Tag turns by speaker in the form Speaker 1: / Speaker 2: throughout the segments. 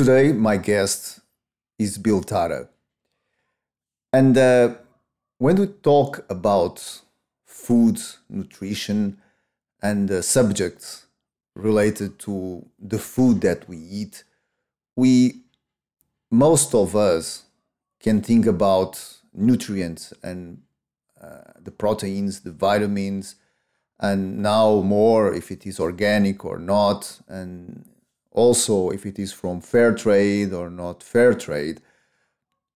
Speaker 1: Today, my guest is Bill Tara. And uh, when we talk about food, nutrition, and uh, subjects related to the food that we eat, we, most of us, can think about nutrients and uh, the proteins, the vitamins, and now more if it is organic or not, and also if it is from fair trade or not fair trade.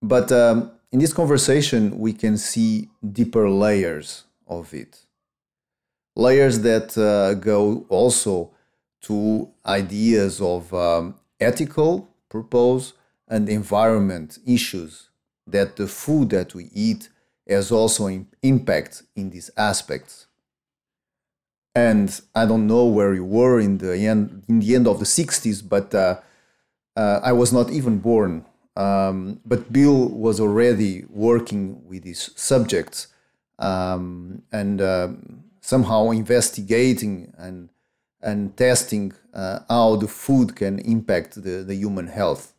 Speaker 1: But um, in this conversation, we can see deeper layers of it. Layers that uh, go also to ideas of um, ethical purpose and environment issues that the food that we eat has also in impact in these aspects and I don't know where you were in the end in the end of the 60s, but uh, uh, I was not even born. Um, but Bill was already working with these subjects um, and um, somehow investigating and and testing uh, how the food can impact the, the human health.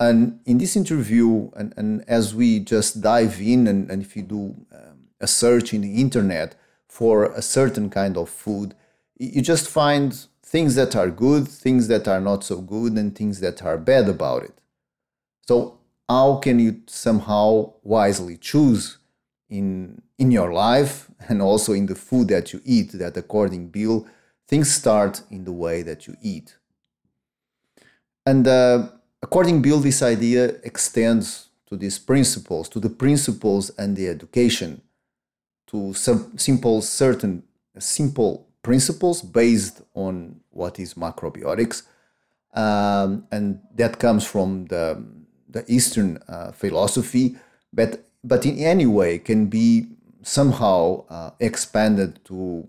Speaker 1: And in this interview, and, and as we just dive in, and, and if you do um, a search in the internet, for a certain kind of food, you just find things that are good, things that are not so good, and things that are bad about it. So, how can you somehow wisely choose in, in your life and also in the food that you eat that, according Bill, things start in the way that you eat? And uh, according Bill, this idea extends to these principles, to the principles and the education to some simple certain simple principles based on what is macrobiotics um, and that comes from the, the eastern uh, philosophy but but in any way can be somehow uh, expanded to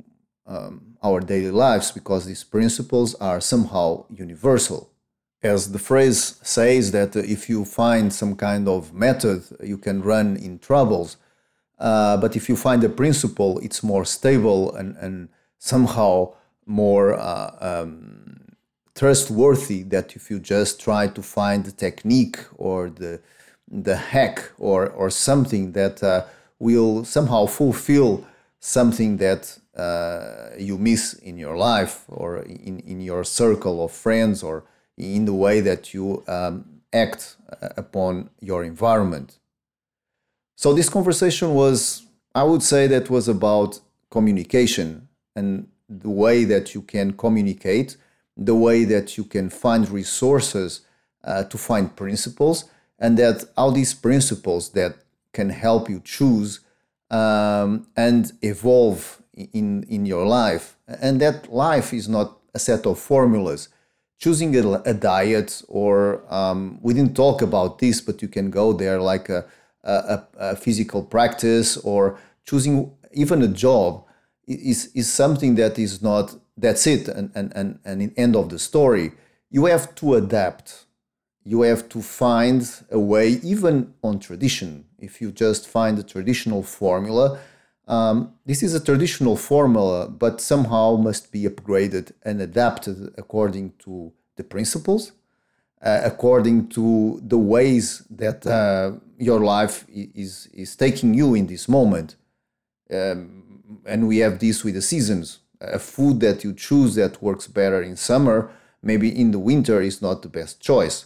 Speaker 1: um, our daily lives because these principles are somehow universal. As the phrase says that if you find some kind of method you can run in troubles uh, but if you find a principle, it's more stable and, and somehow more uh, um, trustworthy that if you just try to find the technique or the, the hack or, or something that uh, will somehow fulfill something that uh, you miss in your life or in, in your circle of friends or in the way that you um, act uh, upon your environment. So this conversation was, I would say, that was about communication and the way that you can communicate, the way that you can find resources uh, to find principles, and that all these principles that can help you choose um, and evolve in in your life, and that life is not a set of formulas. Choosing a, a diet, or um, we didn't talk about this, but you can go there like a a, a physical practice or choosing even a job is, is something that is not that's it and, and, and, and end of the story. You have to adapt. You have to find a way even on tradition. If you just find a traditional formula um, this is a traditional formula but somehow must be upgraded and adapted according to the principles uh, according to the ways that uh, your life is is taking you in this moment. Um, and we have this with the seasons. A food that you choose that works better in summer, maybe in the winter is not the best choice.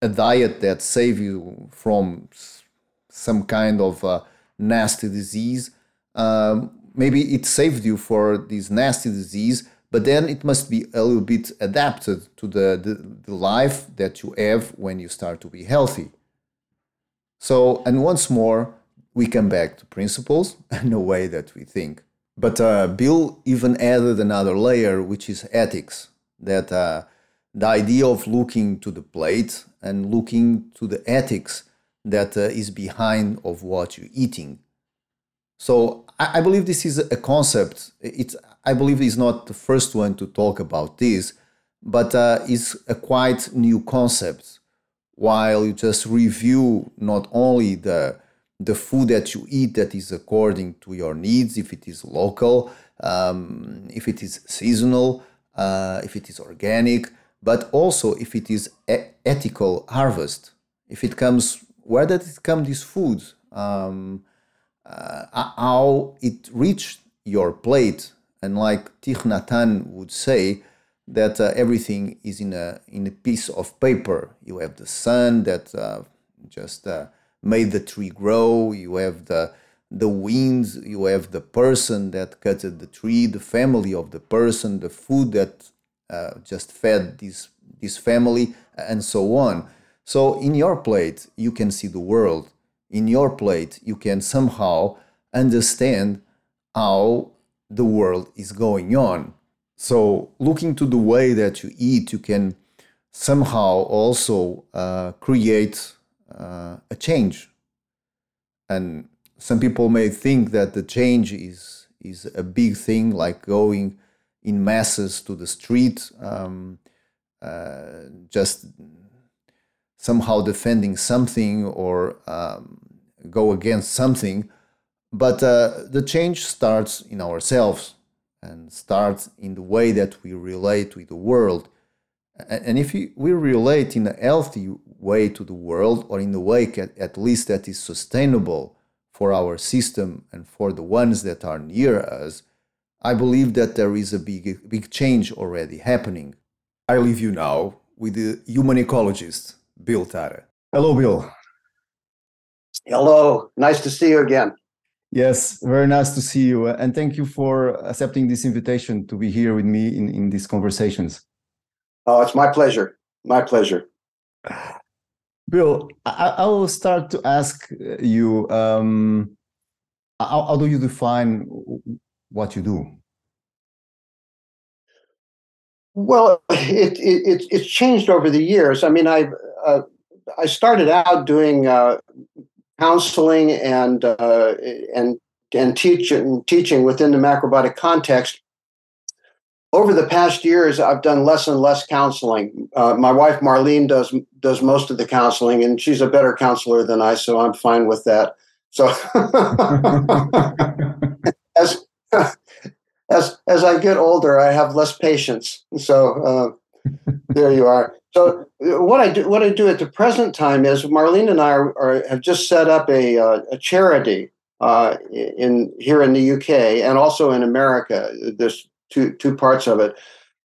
Speaker 1: A diet that saves you from some kind of uh, nasty disease, um, maybe it saved you for this nasty disease, but then it must be a little bit adapted to the, the, the life that you have when you start to be healthy. So, and once more, we come back to principles and the way that we think. But uh, Bill even added another layer, which is ethics. That uh, the idea of looking to the plate and looking to the ethics that uh, is behind of what you're eating. So I, I believe this is a concept. It's I believe he's not the first one to talk about this, but uh, it's a quite new concept. While you just review not only the the food that you eat that is according to your needs, if it is local, um, if it is seasonal, uh, if it is organic, but also if it is e- ethical harvest, if it comes, where did it come, this food? Um, uh, how it reached your plate. And like Thich Nhat would say, that uh, everything is in a in a piece of paper. You have the sun that uh, just uh, made the tree grow. You have the the winds. You have the person that cut the tree, the family of the person, the food that uh, just fed this this family, and so on. So in your plate, you can see the world. In your plate, you can somehow understand how the world is going on. So, looking to the way that you eat, you can somehow also uh, create uh, a change. And some people may think that the change is is a big thing, like going in masses to the street, um, uh, just somehow defending something or um, go against something. But uh, the change starts in ourselves and starts in the way that we relate with the world. And if we relate in a healthy way to the world, or in a way at least that is sustainable for our system and for the ones that are near us, I believe that there is a big, big change already happening. I leave you now with the human ecologist, Bill Tara. Hello, Bill.
Speaker 2: Hello. Nice to see you again.
Speaker 1: Yes, very nice to see you. And thank you for accepting this invitation to be here with me in, in these conversations.
Speaker 2: Oh, it's my pleasure. My pleasure.
Speaker 1: Bill, I, I will start to ask you um, how, how do you define what you do?
Speaker 2: Well, it, it, it's changed over the years. I mean, I uh, I started out doing uh, counseling and uh, and and teaching teaching within the macrobiotic context. Over the past years, I've done less and less counseling. Uh, my wife Marlene does does most of the counseling, and she's a better counselor than I, so I'm fine with that. So, as as as I get older, I have less patience. So uh, there you are. So what I do, what I do at the present time is Marlene and I are, are have just set up a, uh, a charity uh, in here in the UK and also in America. There's two two parts of it,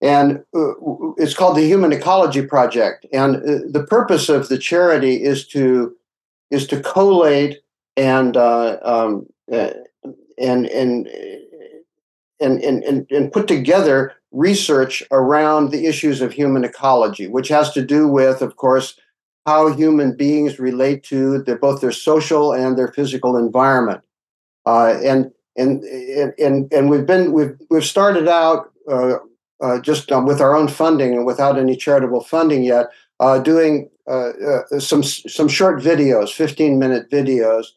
Speaker 2: and uh, it's called the Human Ecology Project. And uh, the purpose of the charity is to is to collate and uh, um, uh, and and and, and, and, put together research around the issues of human ecology, which has to do with, of course, how human beings relate to their, both their social and their physical environment. Uh, and, and, and, and we've been, we've, we've started out uh, uh, just um, with our own funding and without any charitable funding yet, uh, doing uh, uh, some, some short videos, 15 minute videos.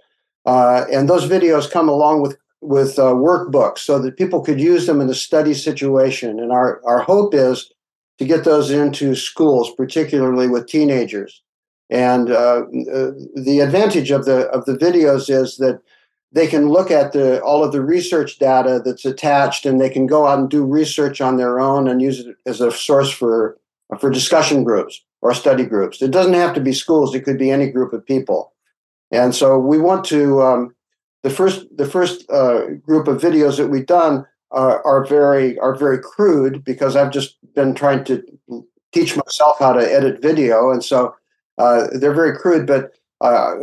Speaker 2: and those videos come along with with uh, workbooks so that people could use them in a study situation. And our, our hope is to get those into schools, particularly with teenagers. And uh, uh, the advantage of the of the videos is that they can look at the all of the research data that's attached, and they can go out and do research on their own and use it as a source for for discussion groups or study groups. It doesn't have to be schools; it could be any group of people. And so we want to um, the first the first uh, group of videos that we've done uh, are very are very crude because I've just been trying to teach myself how to edit video, and so uh, they're very crude. But uh,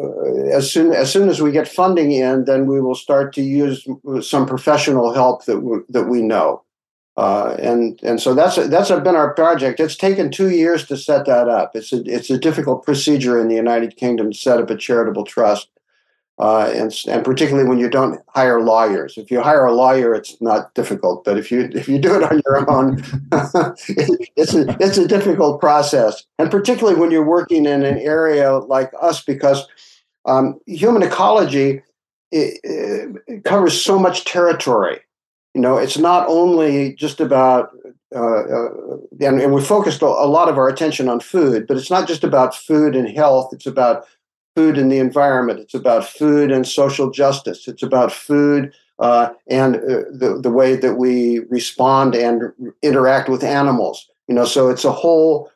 Speaker 2: as soon as soon as we get funding in, then we will start to use some professional help that we, that we know. Uh, and and so that's that's been our project. It's taken two years to set that up. It's a it's a difficult procedure in the United Kingdom to set up a charitable trust uh, and and particularly when you don't hire lawyers. If you hire a lawyer, it's not difficult, but if you if you do it on your own, it's a it's a difficult process, and particularly when you're working in an area like us, because um, human ecology it, it covers so much territory. You know, it's not only just about uh, uh, and, and we focused a, a lot of our attention on food, but it's not just about food and health. It's about food and the environment. It's about food and social justice. It's about food uh, and uh, the, the way that we respond and interact with animals. You know, so it's a whole,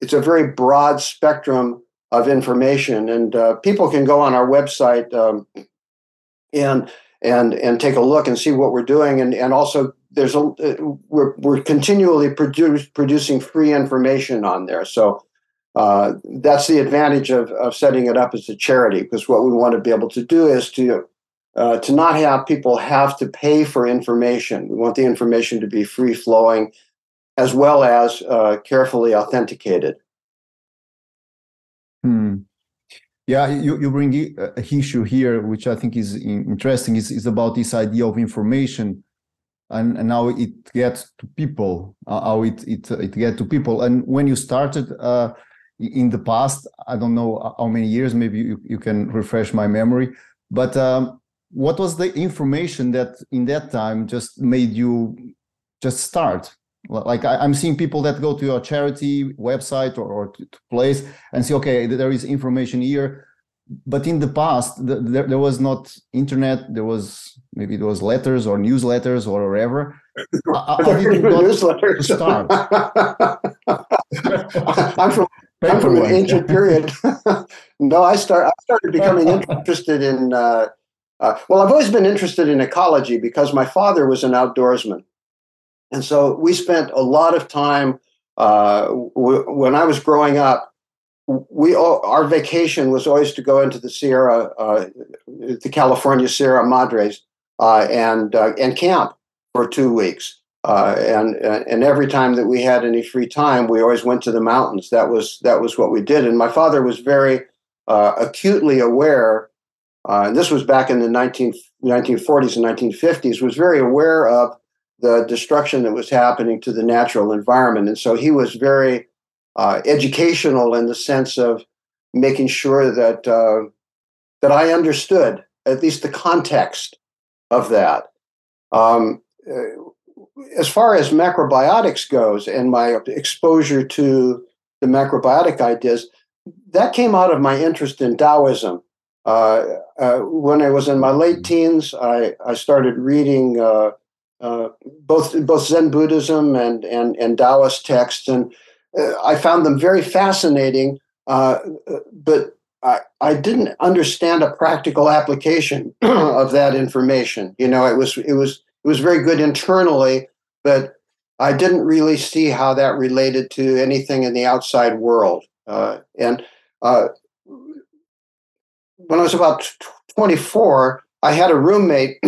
Speaker 2: it's a very broad spectrum of information, and uh, people can go on our website um, and and and take a look and see what we're doing, and and also there's a uh, we're we're continually produce, producing free information on there, so. Uh, that's the advantage of, of setting it up as a charity because what we want to be able to do is to uh, to not have people have to pay for information. We want the information to be free flowing as well as uh, carefully authenticated.
Speaker 1: Hmm. Yeah, you, you bring a issue here, which I think is interesting, is, is about this idea of information and, and how it gets to people, uh, how it, it, it gets to people. And when you started uh, in the past, I don't know how many years, maybe you, you can refresh my memory, but um, what was the information that in that time just made you just start? like I, am seeing people that go to your charity website or, or to, to place and say okay there is information here. But in the past the, there, there was not internet there was maybe there was letters or newsletters or whatever.
Speaker 2: How, did you start? I'm from I'm from an ancient period. no, I start. I started becoming interested in. Uh, uh, well, I've always been interested in ecology because my father was an outdoorsman, and so we spent a lot of time uh, w- when I was growing up. We all, our vacation was always to go into the Sierra, uh, the California Sierra Madres, uh, and uh, and camp for two weeks. Uh, and and every time that we had any free time, we always went to the mountains. That was that was what we did. And my father was very uh, acutely aware, and this was back in the 19, 1940s and 1950s. Was very aware of the destruction that was happening to the natural environment. And so he was very uh, educational in the sense of making sure that uh, that I understood at least the context of that. Um, uh, as far as macrobiotics goes, and my exposure to the macrobiotic ideas, that came out of my interest in Taoism. Uh, uh, when I was in my late teens, I, I started reading uh, uh, both both Zen Buddhism and and and Taoist texts, and uh, I found them very fascinating. Uh, but I, I didn't understand a practical application of that information. You know, it was it was it was very good internally, but I didn't really see how that related to anything in the outside world. Uh, and uh, when I was about 24, I had a roommate.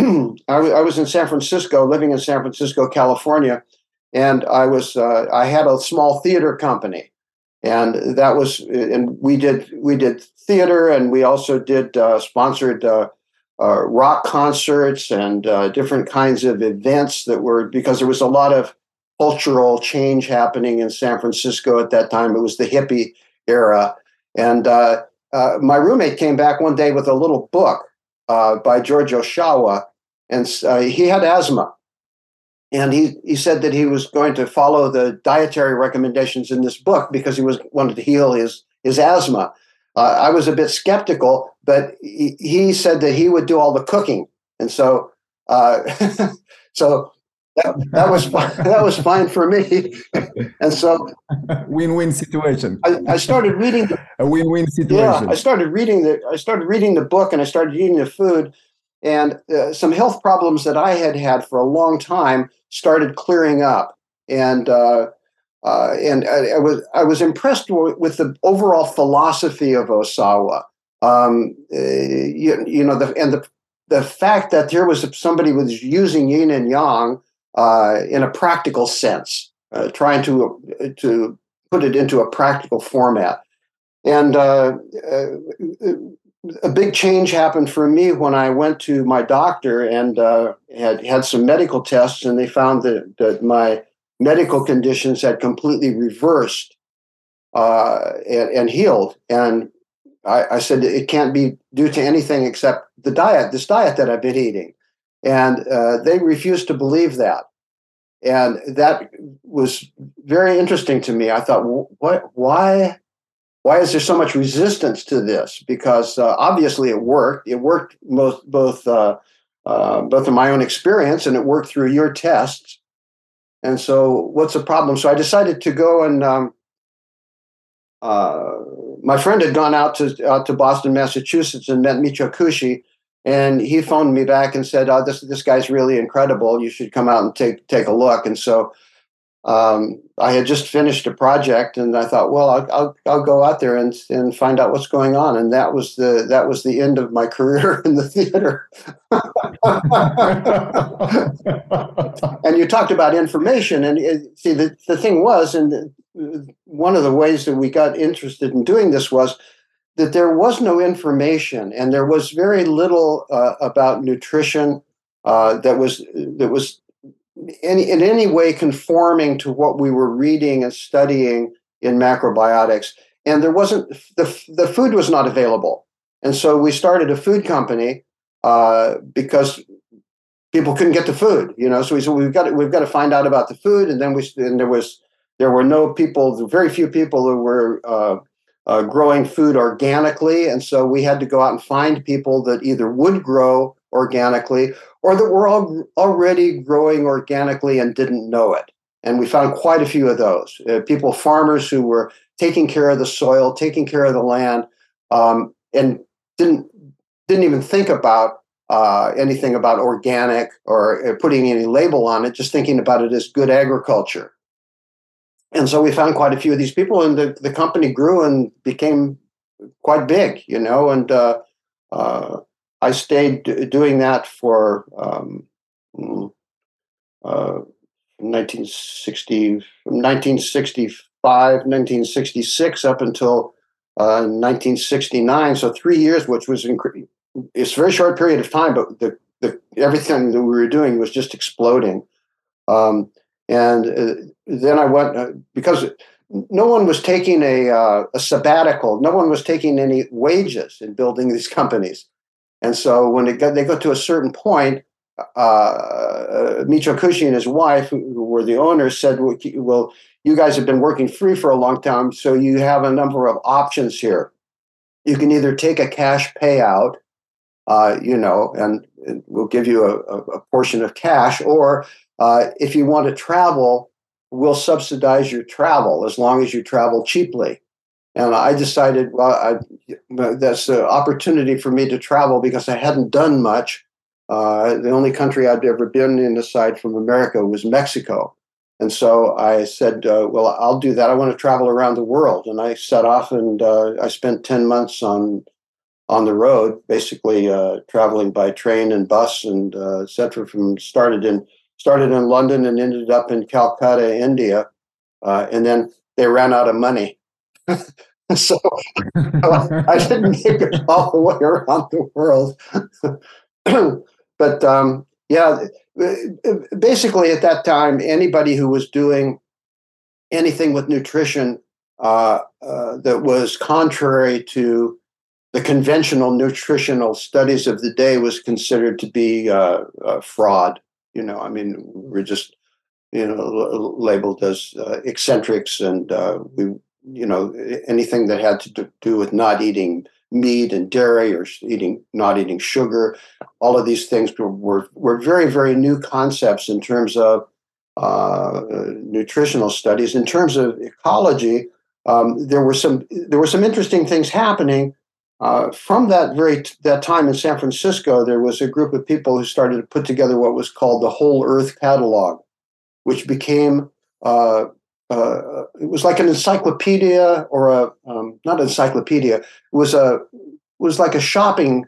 Speaker 2: I, was in San Francisco, living in San Francisco, California, and I was uh, I had a small theater company, and that was and we did we did theater, and we also did uh, sponsored uh, uh rock concerts and uh, different kinds of events that were because there was a lot of cultural change happening in San Francisco at that time. It was the hippie era, and uh, my roommate came back one day with a little book uh, by George Ohsawa, and uh, he had asthma. And he, he said that he was going to follow the dietary recommendations in this book because he was wanted to heal his his asthma. Uh, I was a bit skeptical, but he, he, said that he would do all the cooking, and so uh, so that, that was fine, that was fine for me. and so
Speaker 1: win-win situation.
Speaker 2: I, I started reading the,
Speaker 1: a win-win situation.
Speaker 2: Yeah, I started reading the I started reading the book and I started eating the food, and uh, some health problems that I had had for a long time started clearing up, and. Uh, uh, and I, I, was I was impressed w- with the overall philosophy of Ohsawa. Um, uh, you, you, know, the, and the the fact that there was somebody was using yin and yang uh, in a practical sense, uh, trying to to put it into a practical format. And uh, uh, a big change happened for me when I went to my doctor and uh, had had some medical tests, and they found that, that my medical conditions had completely reversed uh, and, and, healed. And I, I said it can't be due to anything except the diet, this diet that I've been eating. And uh, they refused to believe that. And that was very interesting to me. I thought, what, why, why is there so much resistance to this? Because uh, obviously it worked. It worked most, both, uh, uh, both in my own experience and it worked through your tests. And so, what's the problem? So I decided to go and um, uh, my friend had gone out to out to Boston, Massachusetts, and met Michio Kushi, and he phoned me back and said, "Oh, this this guy's really incredible. You should come out and take take a look." And so um, I had just finished a project, and I thought, well, I'll, I'll, I'll go out there and, and find out what's going on. And that was the that was the end of my career in the theater. and you talked about information, and it, see, the, the thing was, and one of the ways that we got interested in doing this was that there was no information, and there was very little uh, about nutrition uh, that was that was any, in any way conforming to what we were reading and studying in macrobiotics. And there wasn't the the food was not available, and so we started a food company uh, because people couldn't get the food. You know, so we said we've got to, we've got to find out about the food, and then we and there was there were no people, very few people who were uh, uh, growing food organically, and so we had to go out and find people that either would grow organically or that were all already growing organically and didn't know it. And we found quite a few of those uh, people, farmers who were taking care of the soil, taking care of the land, um, and didn't didn't even think about uh, anything about organic or uh, putting any label on it, just thinking about it as good agriculture. And so we found quite a few of these people, and the, the company grew and became quite big, you know. And uh, uh, I stayed doing that for um, uh, 1960, 1965, 1966 up until uh, 1969. So three years, which was it's a very short period of time, but the, the everything that we were doing was just exploding. Um, and uh, then I went uh, because no one was taking a, uh, a sabbatical. No one was taking any wages in building these companies. And so when got, they got to a certain point, uh, uh, Kushi and his wife, who, who, were the owners, said, well, you guys have been working free for a long time, so you have a number of options here. You can either take a cash payout, uh, you know, and, and, we'll give you a, a portion of cash, or uh, if you want to travel, we'll subsidize your travel as long as you travel cheaply. And I decided, well, I, that's an opportunity for me to travel because I hadn't done much. Uh, the only country I'd ever been in aside from America was Mexico. And so I said, uh, well, I'll do that. I want to travel around the world. And I set off and uh, I spent 10 months on on the road, basically uh, traveling by train and bus and uh, et cetera. From started in started in London and ended up in Calcutta, India, uh, and then they ran out of money. so I didn't make it all the way around the world. but um, yeah, basically at that time, anybody who was doing anything with nutrition uh, uh, that was contrary to the conventional nutritional studies of the day was considered to be uh, fraud. You know, I mean, we're just you know labeled as uh, eccentrics, and uh, we you know anything that had to do with not eating meat and dairy or eating not eating sugar. All of these things were were, were very very new concepts in terms of uh, nutritional studies. In terms of ecology um, there were some there were some interesting things happening. Uh, from that very t- that time in San Francisco, there was a group of people who started to put together what was called the Whole Earth Catalog, which became uh, uh, it was like an encyclopedia or a um, not encyclopedia. It was a it was like a shopping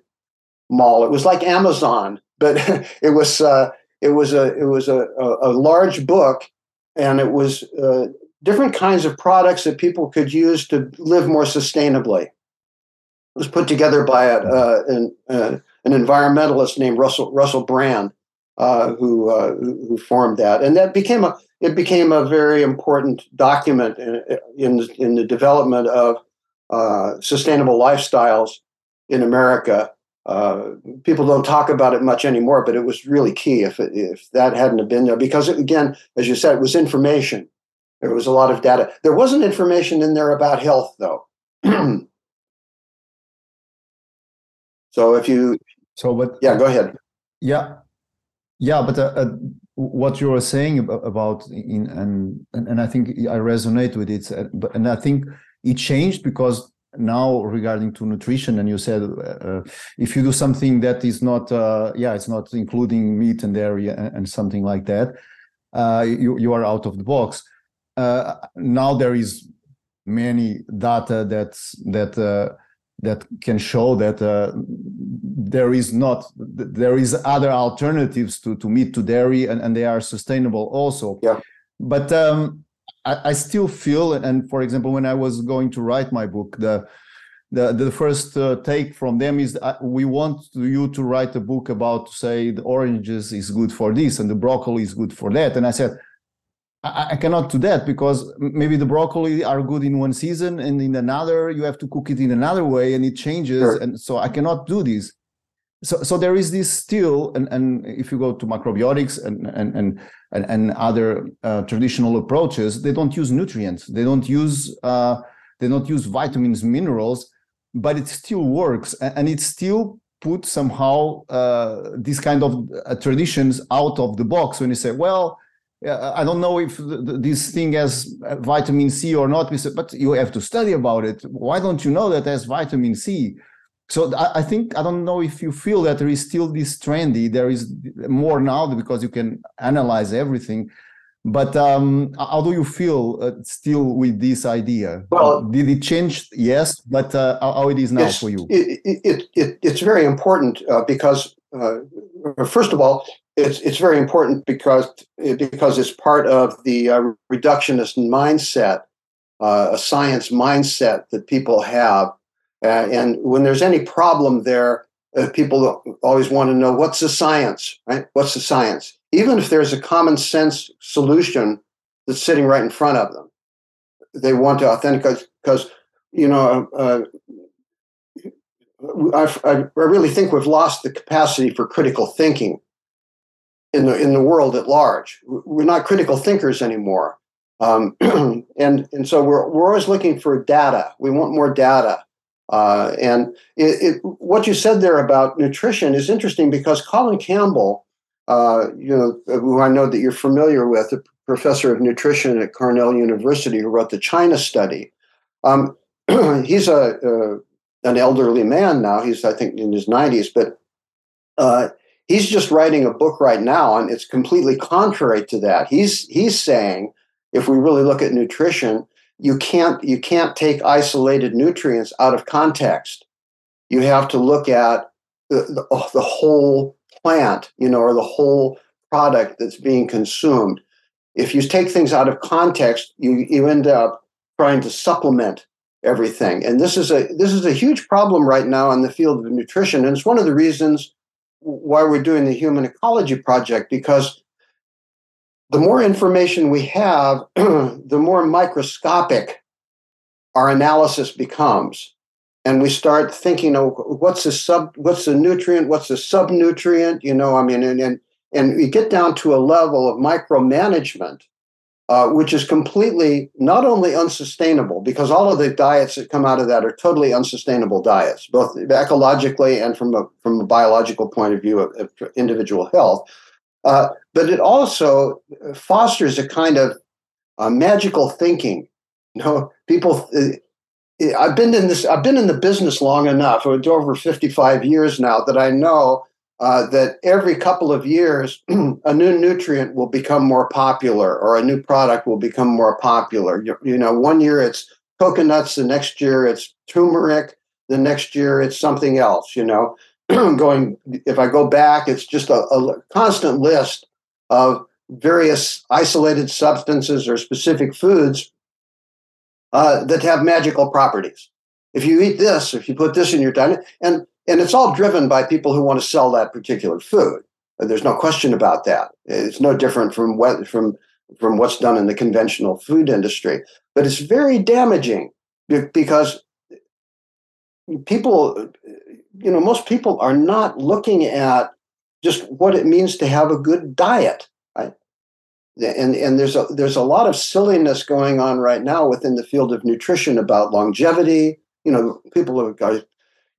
Speaker 2: mall. It was like Amazon, but it was uh, it was a it was a, a, large book, and it was uh, different kinds of products that people could use to live more sustainably. It was put together by a, uh, an, uh, an environmentalist named Russell Russell Brand, uh, who who formed that, and that became a it became a very important document in in, in the development of uh, sustainable lifestyles in America. Uh, people don't talk about it much anymore, but it was really key if it, if that hadn't been there, because it, again, as you said, it was information. There was a lot of data. There wasn't information in there about health, though. so if you,
Speaker 1: so but
Speaker 2: yeah, go ahead.
Speaker 1: Yeah, yeah, but uh, uh, what you were saying about in and and I think I resonate with it, uh, but and I think it changed because now regarding to nutrition and you said uh, if you do something that is not uh, yeah it's not including meat and dairy and, something like that uh, you you are out of the box. Now there is many data that that that can show that uh, there is not there is other alternatives to to meat to dairy and, and they are sustainable also.
Speaker 2: Yeah.
Speaker 1: But um, I, I, still feel and for example when i was going to write my book the the, the first uh, take from them is uh, we want you to write a book about say the oranges is good for this and the broccoli is good for that. And i said I, I cannot do that because maybe the broccoli are good in one season and in another you have to cook it in another way and it changes sure. and so i cannot do this so so there is this still and, and if you go to macrobiotics and and and and, other uh, traditional approaches they don't use nutrients they don't use uh, they don't use vitamins minerals but it still works and, and it still put somehow uh, these kind of uh, traditions out of the box when you say well I don't know if this thing has vitamin C or not, but you have to study about it. Why don't you know that has vitamin C? So I think I don't know if you feel that there is still this trendy. There is more now because you can analyze everything. But um, how do you feel uh, still with this idea? Well, did it change? Yes, but uh, how it is now for you?
Speaker 2: It, it, it, it's very important uh, because, uh, first of all, it's it's very important because because it's part of the uh, reductionist mindset, uh, a science mindset that people have, uh, and when there's any problem there, uh, people always want to know what's the science, right? What's the science? Even if there's a common sense solution that's sitting right in front of them, they want to authenticate because you know. Uh, I, I really think we've lost the capacity for critical thinking in the in the world at large. We're not critical thinkers anymore, um, and and so we're we're always looking for data. We want more data. Uh, and it, it, what you said there about nutrition is interesting because Colin Campbell, uh, you know, who I know that you're familiar with, a professor of nutrition at Cornell University, who wrote the China study. Um, he's a, a, an elderly man now. He's I think in his 90s, but uh, he's just writing a book right now and it's completely contrary to that. He's he's saying if we really look at nutrition you can't you can't take isolated nutrients out of context. You have to look at the, the, oh, the whole plant you know or the whole product that's being consumed. If you take things out of context you you end up trying to supplement everything. And this is a this is a huge problem right now in the field of nutrition and it's one of the reasons why we're doing the Human Ecology Project because the more information we have, the more microscopic our analysis becomes. And we start thinking, oh, what's the sub, what's the nutrient, what's the subnutrient? You know, I mean, and and and we get down to a level of micromanagement uh, which is completely not only unsustainable because all of the diets that come out of that are totally unsustainable diets, both ecologically and from a from a biological point of view of, of individual health. Uh, but it also fosters a kind of uh, magical thinking. You know, people. Uh, I've been in this. I've been in the business long enough, over fifty-five years now, that I know uh, that every couple of years, a new nutrient will become more popular or a new product will become more popular. You, you, know, one year it's coconuts, the next year it's turmeric, the next year it's something else, you know. Going, if I go back, it's just a, a constant list of various isolated substances or specific foods uh, that have magical properties. If you eat this, if you put this in your diet, and and it's all driven by people who want to sell that particular food. There's no question about that. It's no different from what from from what's done in the conventional food industry. But it's very damaging because people, you know, most people are not looking at just what it means to have a good diet. And and there's a there's a lot of silliness going on right now within the field of nutrition about longevity. You know, people are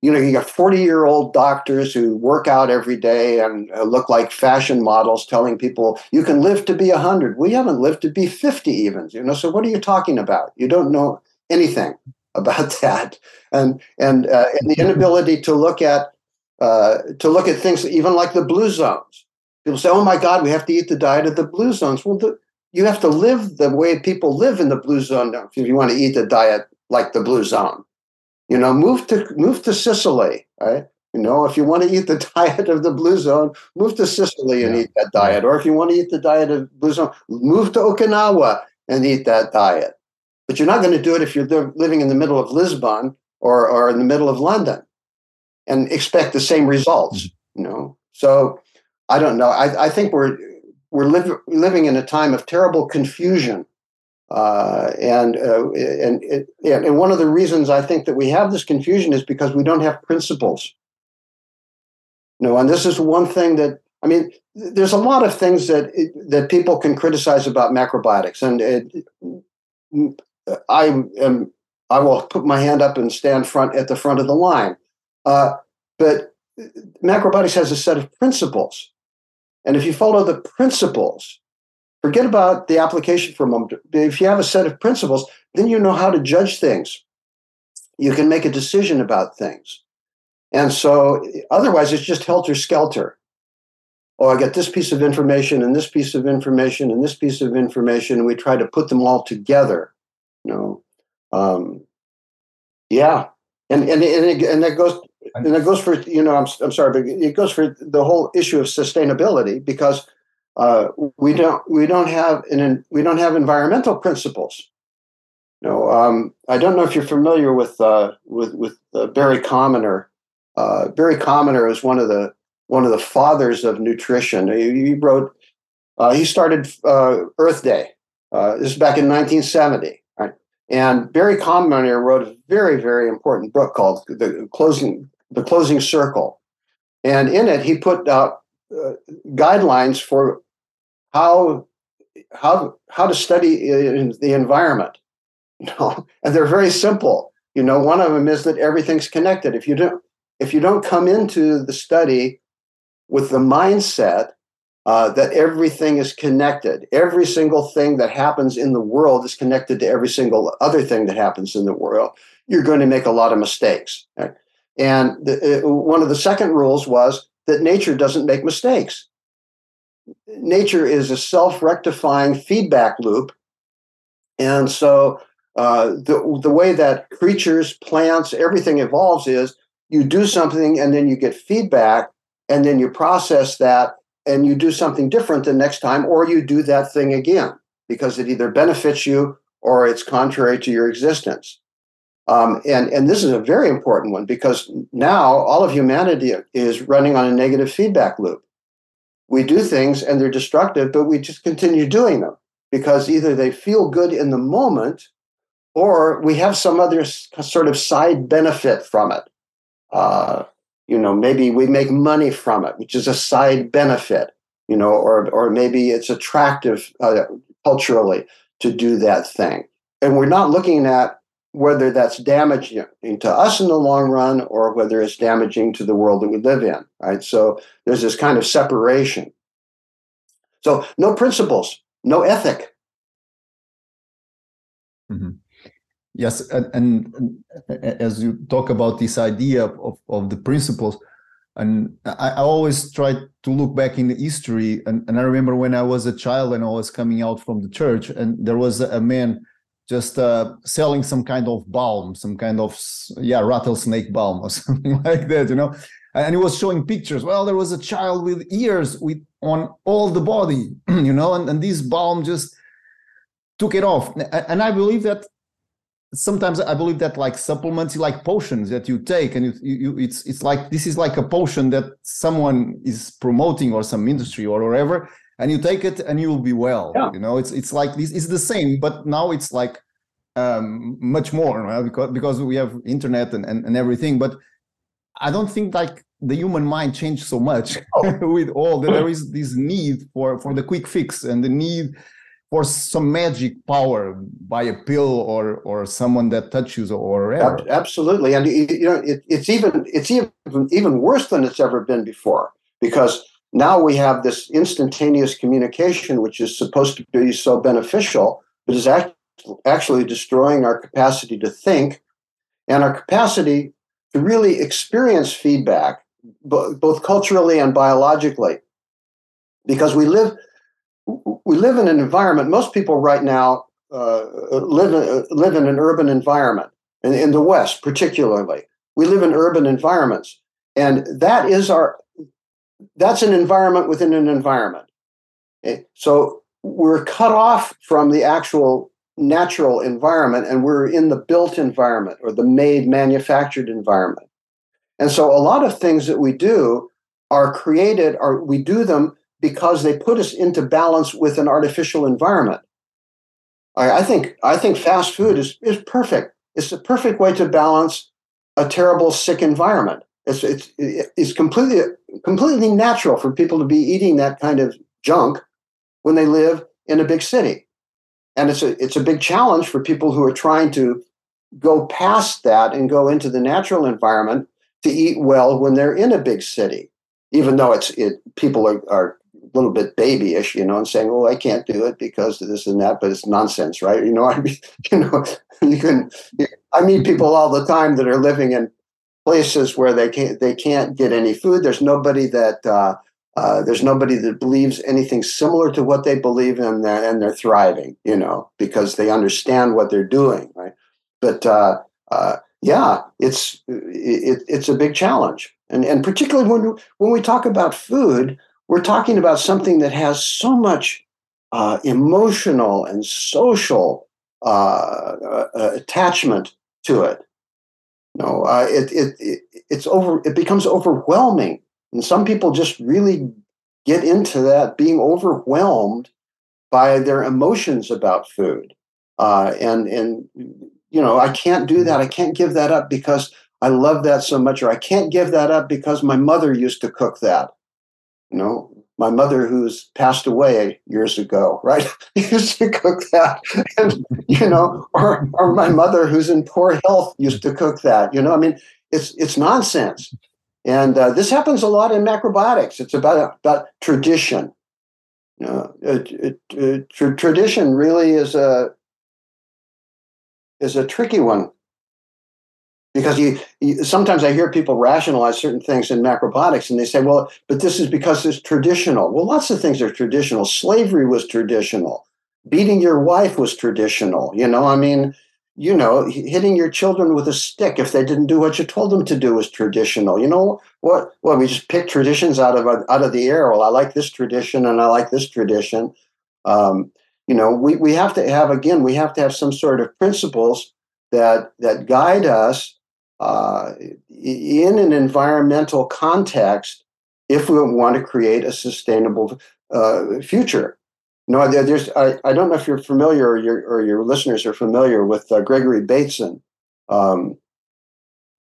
Speaker 2: you know, you got 40 year old doctors who work out every day and uh, look like fashion models telling people you can live to be 100. We haven't lived to be 50 even, you know, so what are you talking about? You don't know anything about that. And, and, uh, and the inability to look at, uh, to look at things even like the blue zones. People say, oh my God, we have to eat the diet of the blue zones. Well, the, you have to live the way people live in the blue zone if you want to eat the diet like the blue zone. You know, move to move to Sicily, right? You know, if you want to eat the diet of the blue zone, move to Sicily and yeah. eat that diet. Or if you want to eat the diet of blue zone, move to Okinawa and eat that diet. But you're not going to do it if you're living in the middle of Lisbon or, or in the middle of London and expect the same results. Mm-hmm. You know, so I don't know. I, I think we're we're live, living in a time of terrible confusion uh, and, uh, and, and, one of the reasons I think that we have this confusion is because we don't have principles. You know, and this is one thing that I mean. There's a lot of things that that people can criticize about macrobiotics, and it, I am I will put my hand up and stand front at the front of the line. Uh, but macrobiotics has a set of principles, and if you follow the principles, Forget about the application for a moment. If you have a set of principles, then you know how to judge things. You can make a decision about things. And so otherwise, it's just helter skelter. Oh, I get this piece of information and this piece of information and this piece of information, and we try to put them all together. You know, um, yeah, and and and, it, and that goes and that goes for you know I'm I'm sorry, but it goes for the whole issue of sustainability because uh, we don't we don't have an we don't have environmental principles. No, um, I don't know if you're familiar with uh, with with uh, Barry Commoner. Uh, Barry Commoner is one of the one of the fathers of nutrition. He, he wrote uh, he started uh, Earth Day. this is back in 1970, right? And Barry Commoner wrote a very very important book called the closing the closing circle, and in it he put out guidelines for how how how to study the environment. You know, and they're very simple. You know, one of them is that everything's connected. If you don't if you don't come into the study with the mindset uh, that everything is connected, every single thing that happens in the world is connected to every single other thing that happens in the world, you're going to make a lot of mistakes. Right? And the, uh, one of the second rules was that nature doesn't make mistakes nature is a self-rectifying feedback loop. And so uh, the, the way that creatures plants everything evolves is you do something and then you get feedback and then you process that and you do something different the next time or you do that thing again because it either benefits you or it's contrary to your existence. Um, and, and this is a very important one because now all of humanity is running on a negative feedback loop we do things and they're destructive, but we just continue doing them because either they feel good in the moment or we have some other sort of side benefit from it. Uh, you know, maybe we make money from it, which is a side benefit, you know, or, or maybe it's attractive uh, culturally to do that thing. And we're not looking at whether that's damaging to us in the long run or whether it's damaging to the world that we live in, right? So there's this kind of separation. So no principles, no ethic.
Speaker 1: Mm-hmm. Yes, and, and, as you talk about this idea of, of the principles, and I, I, always try to look back in the history, and, and I remember when I was a child and I was coming out from the church, and there was a man just uh, selling some kind of balm, some kind of yeah rattlesnake balm or something like that, you know. And he was showing pictures. Well, there was a child with ears with on all the body, you know, and, and this balm just took it off. And I believe that sometimes I believe that like supplements, like potions that you take, and you, you, it's it's like this is like a potion that someone is promoting or some industry or whatever, and you take it and you will be well yeah. you know it's it's like this it's the same but now it's like um, much more right? because because we have internet and, and, and everything but i don't think like the human mind changed so much oh. with all that there is this need for for the quick fix and the need for some magic power by a pill or or someone that touches or whatever.
Speaker 2: Absolutely, and you know it, it's even it's even even worse than it's ever been before because now we have this instantaneous communication, which is supposed to be so beneficial, but is act- actually destroying our capacity to think and our capacity to really experience feedback, both culturally and biologically, because we live we live in an environment. Most people right now uh, live uh, live in an urban environment, in, in the West particularly. We live in urban environments, and that is our that's an environment within an environment. Okay? So we're cut off from the actual natural environment and we're in the built environment or the made manufactured environment. And so a lot of things that we do are created or we do them because they put us into balance with an artificial environment. I, I think I think fast food is, is perfect. It's the perfect way to balance a terrible sick environment. It's it's it's completely completely natural for people to be eating that kind of junk when they live in a big city, and it's a it's a big challenge for people who are trying to go past that and go into the natural environment to eat well when they're in a big city, even though it's it people are, are a little bit babyish, you know, and saying, "Oh, I can't do it because of this and that," but it's nonsense, right? You know, I mean, you know, you can. I meet people all the time that are living in places where they can't they can't get any food. There's nobody that uh, uh, there's nobody that believes anything similar to what they believe in, and they're thriving. You know, because they understand what they're doing, right? But uh, uh yeah, it's it, it's a big challenge, and and particularly when when we talk about food, we're talking about something that has so much uh, emotional and social uh, attachment to it no, uh, it, it, it it's over. It becomes overwhelming, and some people just really get into that being overwhelmed by their emotions about food. Uh, and and you know, I can't do that. I can't give that up because I love that so much, or I can't give that up because my mother used to cook that. You know, my mother who's passed away years ago, right? used to cook that. And, you know, or or my mother who's in poor health used to cook that. You know, I mean, it's it's nonsense. And uh, this happens a lot in macrobiotics. It's about about tradition. Know, it, it, it, tradition really is a is a tricky one because you, you, sometimes I hear people rationalize certain things in macrobiotics and they say, well, but this is because it's traditional. Well, lots of things are traditional. Slavery was traditional. Beating your wife was traditional. You know, I mean, you know, hitting your children with a stick if they didn't do what you told them to do was traditional. You know what? Well, we just pick traditions out of out of the air. Well, I like this tradition and I like this tradition. Um, you know, we, we have to have again, we have to have some sort of principles that that guide us uh, in an environmental context if we want to create a sustainable uh, future. No, there's. I, I don't know if you're familiar or your or your listeners are familiar with uh, Gregory Bateson. Um,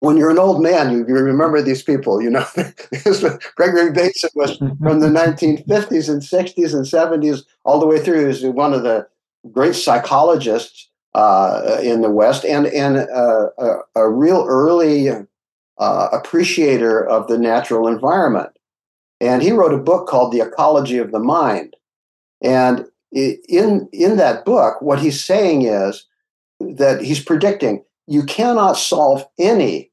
Speaker 2: when you're an old man, you, you remember these people. You know, Gregory Bateson was from the 1950s and 60s and 70s all the way through. He was one of the great psychologists uh, in the West, and and uh, a, a, real early uh, appreciator of the natural environment. And he wrote a book called The Ecology of the Mind. And in in that book, what he's saying is that he's predicting you cannot solve any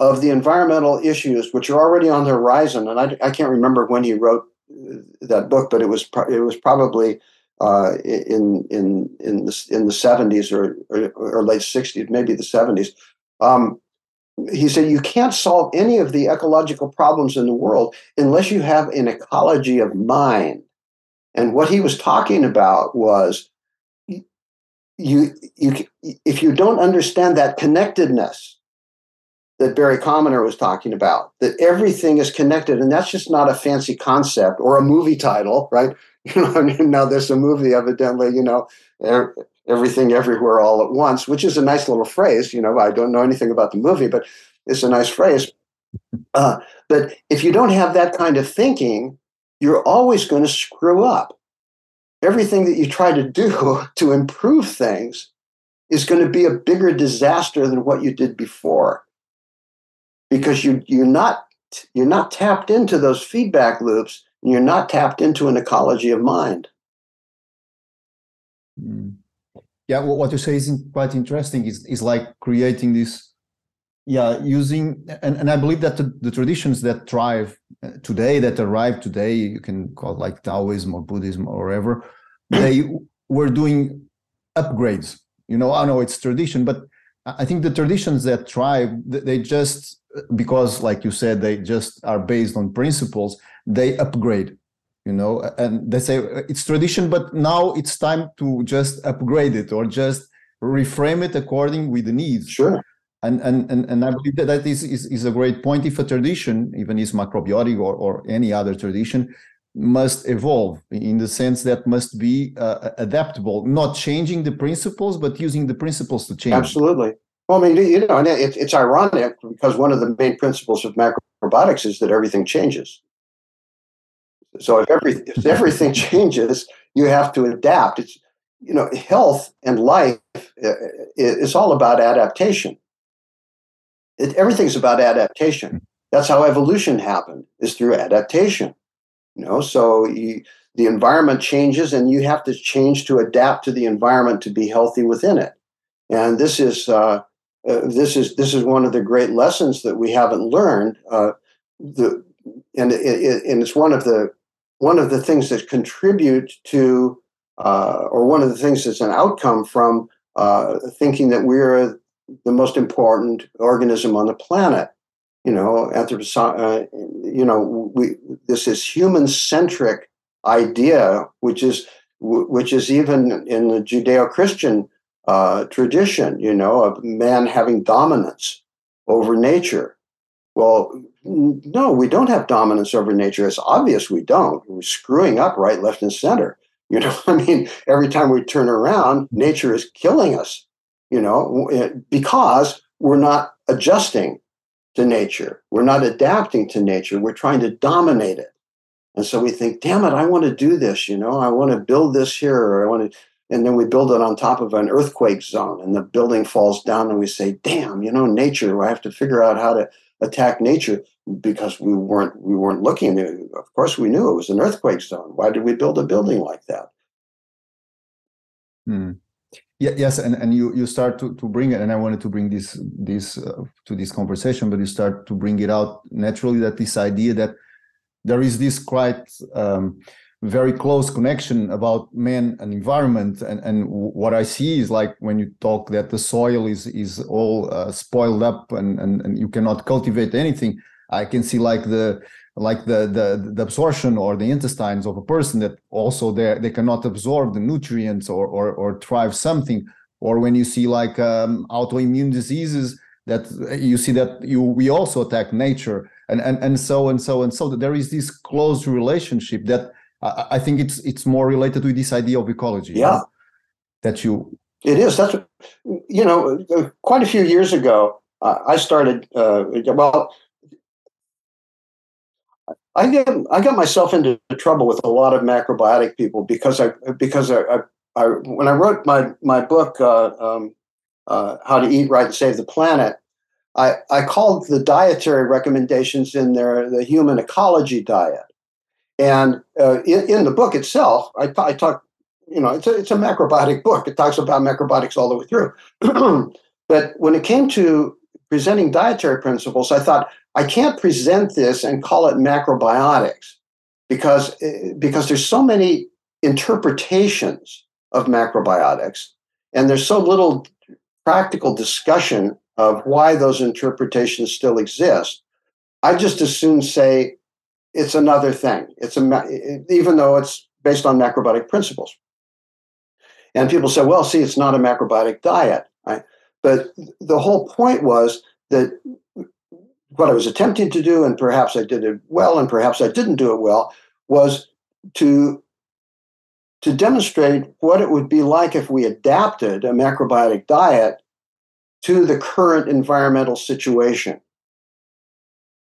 Speaker 2: of the environmental issues which are already on the horizon. And I, I can't remember when he wrote that book, but it was it was probably uh, in in in the in the seventies or, or, or late sixties, maybe the seventies. Um, he said you can't solve any of the ecological problems in the world unless you have an ecology of mind. And what he was talking about was you you if you don't understand that connectedness that Barry Commoner was talking about, that everything is connected, and that's just not a fancy concept or a movie title, right? You know, now there's a movie, evidently, you know, everything everywhere all at once, which is a nice little phrase. You know, I don't know anything about the movie, but it's a nice phrase. Uh, but if you don't have that kind of thinking, you're always going to screw up. everything that you try to do to improve things is going to be a bigger disaster than what you did before because you you're not you're not tapped into those feedback loops you're not tapped into an ecology of mind
Speaker 1: mm. yeah well, what you say is quite interesting is, is like creating this yeah using and, and i believe that the, the traditions that thrive uh, today that arrive today you can call it like taoism or buddhism or whatever they were doing upgrades you know i know it's tradition but i think the traditions that thrive they just because like you said they just are based on principles they upgrade you know and they say it's tradition but now it's time to just upgrade it or just reframe it according with the needs
Speaker 2: sure
Speaker 1: and and and, and I believe that that is, is is a great point. If a tradition, even is macrobiotic or or any other tradition, must evolve in the sense that must be uh, adaptable, not changing the principles, but using the principles to change.
Speaker 2: Absolutely. Well, I mean, you know, and it, it's ironic because one of the main principles of macrobiotics is that everything changes. So if every if everything changes, you have to adapt. It's you know, health and life uh, is all about adaptation it, everything's about adaptation. That's how evolution happened, is through adaptation. You know, so you, the environment changes, and you have to change to adapt to the environment to be healthy within it. And this is uh, uh, this is this is one of the great lessons that we haven't learned. Uh, the and it, it, and it's one of the one of the things that contribute to uh, or one of the things that's an outcome from uh, thinking that we're the most important organism on the planet. You know, anthroposo- uh, you know, we this is human centric idea, which is which is even in the Judeo Christian uh, tradition. You know, of man having dominance over nature. Well, no, we don't have dominance over nature. It's obvious we don't. We're screwing up right, left, and center. You know, I mean, every time we turn around, nature is killing us you know, eh, because we're not adjusting to nature. We're not adapting to nature. We're trying to dominate it. And so we think, damn it, I want to do this, you know, I want to build this here, or I want to, and then we build it on top of an earthquake zone and the building falls down and we say, damn, you know, nature, I have to figure out how to attack nature because we weren't we weren't looking. Of course, we knew it was an earthquake zone. Why did we build a building like that?
Speaker 1: Hmm. Yeah, yes, and, and you you start to, to bring it, and I wanted to bring this this uh, to this conversation, but you start to bring it out naturally that this idea that there is this quite um, very close connection about man and environment, and and what I see is like when you talk that the soil is is all uh, spoiled up and, and and you cannot cultivate anything. I can see like the like the, the the absorption or the intestines of a person that also they they cannot absorb the nutrients or or, or thrive something. Or when you see like um, autoimmune diseases that you see that you we also attack nature. And and and so and so and so that there is this close relationship that I, I think it's it's more related to this idea of ecology
Speaker 2: yeah.
Speaker 1: that you
Speaker 2: it is. That's you know quite a few years ago uh, I started uh, well I get I got myself into trouble with a lot of macrobiotic people because I because I, I, I when I wrote my my book uh, um, uh, How to Eat Right and Save the Planet, I I called the dietary recommendations in there the human ecology diet, and uh, in, in the book itself, I, I talk you know it's a, it's a macrobiotic book. It talks about macrobiotics all the way through, but when it came to presenting dietary principles, I thought I can't present this and call it macrobiotics because, eh, because there's so many interpretations of macrobiotics and there's so little practical discussion of why those interpretations still exist. I just as soon say it's another thing. It's a even though it's based on macrobiotic principles. And people say, well, see, it's not a macrobiotic diet. Right? But the whole point was that what I was attempting to do, and perhaps I did it well, and perhaps I didn't do it well, was to to demonstrate what it would be like if we adapted a macrobiotic diet to the current environmental situation.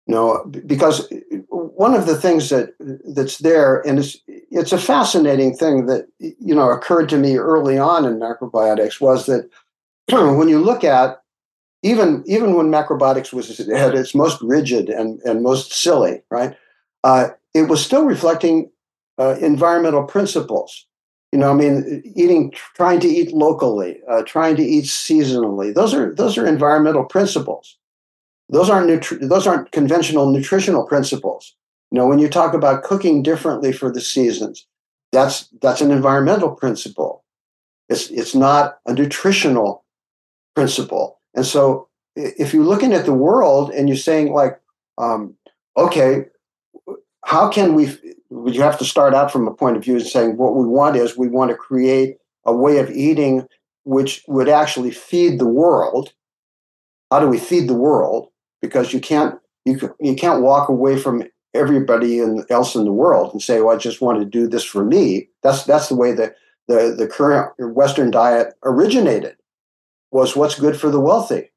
Speaker 2: You know, because uh, one of the things that that's there, and it's it's a fascinating thing that you know occurred to me early on in macrobiotics was that when you look at even even when macrobiotics was at its most rigid and and most silly, right? Uh, it was still reflecting uh, environmental principles. You know, I mean, eating, trying to eat locally, uh, trying to eat seasonally. Those are those are environmental principles. Those aren't nutri- those aren't conventional nutritional principles. You know, when you talk about cooking differently for the seasons, that's that's an environmental principle. It's it's not a nutritional principle. And so, if you're looking at the world and you're saying like, um, okay, how can we? You have to start out from a point of view and saying what we want is we want to create a way of eating which would actually feed the world. How do we feed the world? because you can't you you can't walk away from everybody in, else in the world and say, "Well, I just want to do this for me." That's that's the way that the the current Western diet originated. Was what's good for the wealthy.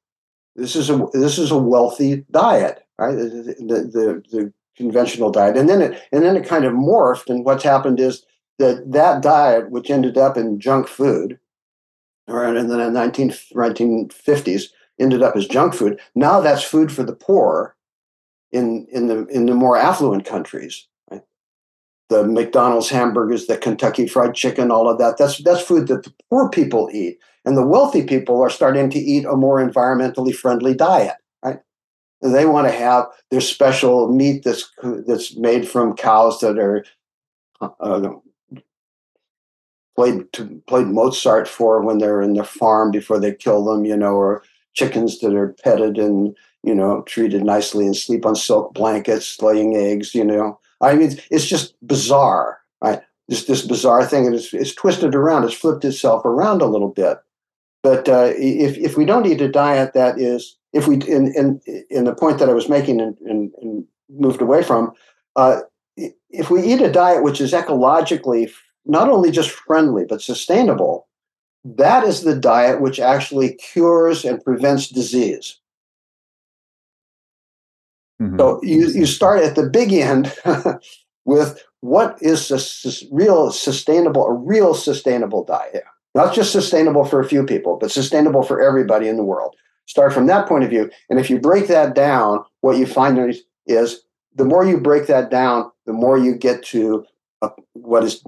Speaker 2: This is a this is a wealthy diet, right? The, the, the, the conventional diet, and then it and then it kind of morphed. And what's happened is that that diet, which ended up in junk food, or in the 19, 1950s, ended up as junk food. Now that's food for the poor in in the in the more affluent countries. Right? The McDonald's hamburgers, the Kentucky Fried Chicken, all of that. That's that's food that the poor people eat, and the wealthy people are starting to eat a more environmentally friendly diet. Right? They want to have their special meat that's that's made from cows that are uh, played to, played Mozart for when they're in their farm before they kill them, you know, or chickens that are petted and you know treated nicely and sleep on silk blankets, laying eggs. You know, I mean, it's just bizarre, right? This this bizarre thing, and it's, it's twisted around. It's flipped itself around a little bit. But uh, if if we don't eat a diet that is, if we in in in the point that I was making and, and, and moved away from, uh, if we eat a diet which is ecologically not only just friendly but sustainable, that is the diet which actually cures and prevents disease. Mm-hmm. So you, you start at the big end with what is a real sustainable, a real sustainable diet. Not just sustainable for a few people, but sustainable for everybody in the world. Start from that point of view. And if you break that down, what you find is, the more you break that down, the more you get to a, what is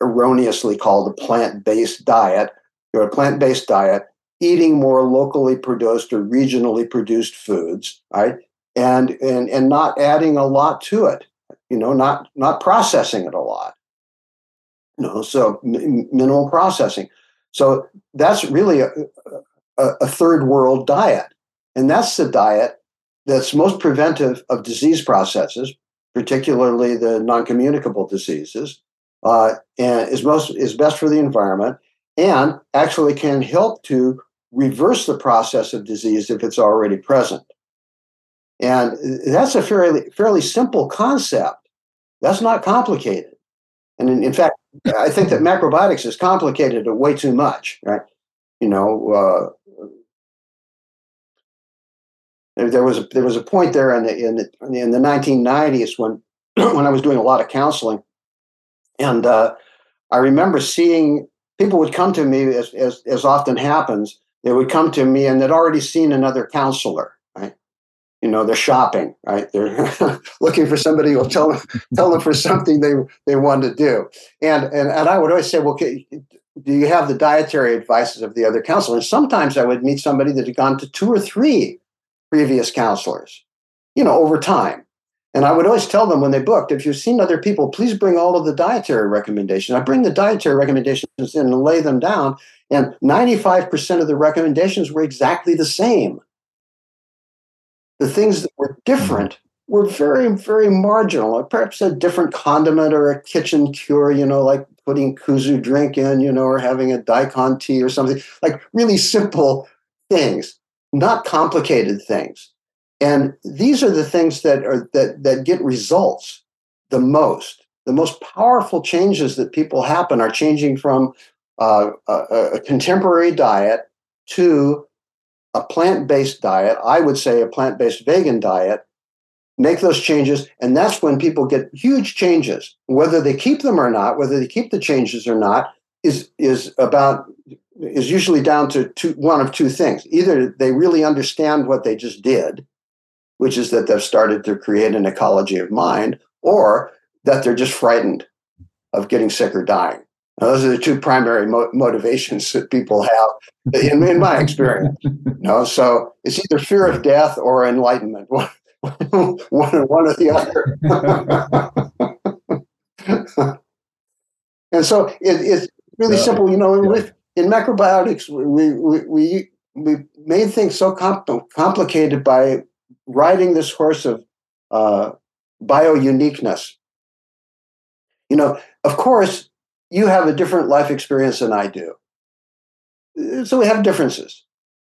Speaker 2: erroneously called a plant-based diet. You're a plant-based diet, eating more locally produced or regionally produced foods, right? And and and not adding a lot to it, you know, not not processing it a lot. You know, so m- minimal processing. So that's really a, a, a third world diet, and that's the diet that's most preventive of disease processes, particularly the non-communicable diseases, uh, and is most is best for the environment and actually can help to reverse the process of disease if it's already present. And that's a fairly fairly simple concept. That's not complicated. And in, in fact, I think that macrobiotics is complicated way too much, right? You know, uh, there was a, there was a point there in the in the, in the 1990s when when I was doing a lot of counseling and uh, I remember seeing people would come to me as, as, as often happens. They would come to me and they'd already seen another counselor, right? You know, they're shopping, right? They're looking for somebody who'll tell them, tell them for something they, they want to do. And, and, and I would always say, well, do you have the dietary advices of the other counselor? And sometimes I would meet somebody that had gone to two or three previous counselors, you know, over time. And I would always tell them when they booked, if you've seen other people, please bring all of the dietary recommendations. I bring the dietary recommendations in and lay them down. And 95% of the recommendations were exactly the same. The things that were different were very, very marginal. Perhaps a different condiment or a kitchen cure, you know, like putting kuzu drink in, you know, or having a daikon tea or something, like really simple things, not complicated things. And these are the things that are that that get results the most. The most powerful changes that people happen are changing from uh, a, a contemporary diet to a plant-based diet. I would say a plant-based vegan diet make those changes, and that's when people get huge changes. Whether they keep them or not, whether they keep the changes or not, is is about is usually down to two, one of two things. Either they really understand what they just did, which is that they've started to create an ecology of mind, or that they're just frightened of getting sick or dying. Those are the two primary mo- motivations that people have, in, in my experience. You know, so it's either fear of death or enlightenment, one, one, one or the other. and so it, it's really simple. You know, yeah. in macrobiotics, we, we, we, we made things so comp- complicated by riding this horse of uh, bio uniqueness. You know, of course, you have a different life experience than I do. So we have differences.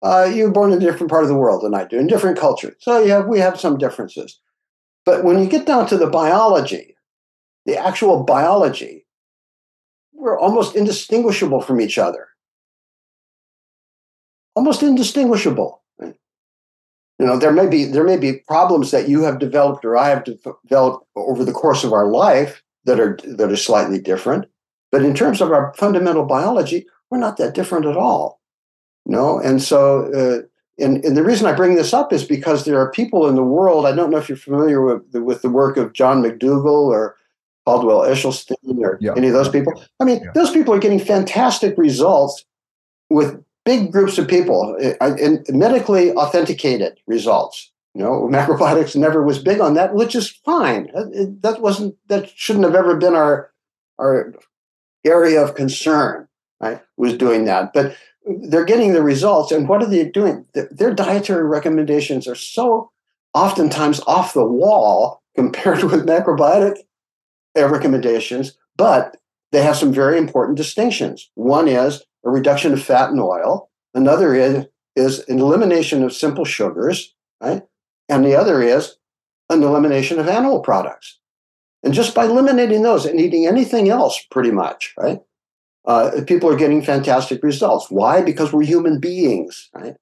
Speaker 2: Uh, you were born in a different part of the world than I do, in different culture. So yeah, we have some differences. But when you get down to the biology, the actual biology, we're almost indistinguishable from each other. Almost indistinguishable. You know, there may be there may be problems that you have developed or I have developed over the course of our life that are that are slightly different. But in terms of our fundamental biology, we're not that different at all. You know, and so uh, and, and the reason I bring this up is because there are people in the world. I don't know if you're familiar with the, with the work of John McDougall or Caldwell Esselstyn or yeah. any of those people. I mean, yeah. those people are getting fantastic results with big groups of people uh, and medically authenticated results. You know, macrobiotics never was big on that, which is fine. That wasn't that shouldn't have ever been our our area of concern. Right, was doing that, but they're getting the results. And what are they doing? Their dietary recommendations are so oftentimes off the wall compared with macrobiotic uh, recommendations, but they have some very important distinctions. One is a reduction of fat and oil. Another is, is an elimination of simple sugars, right? And the other is an elimination of animal products. And just by eliminating those and eating anything else, pretty much, right? Uh, people are getting fantastic results. Why? Because we're human beings, right?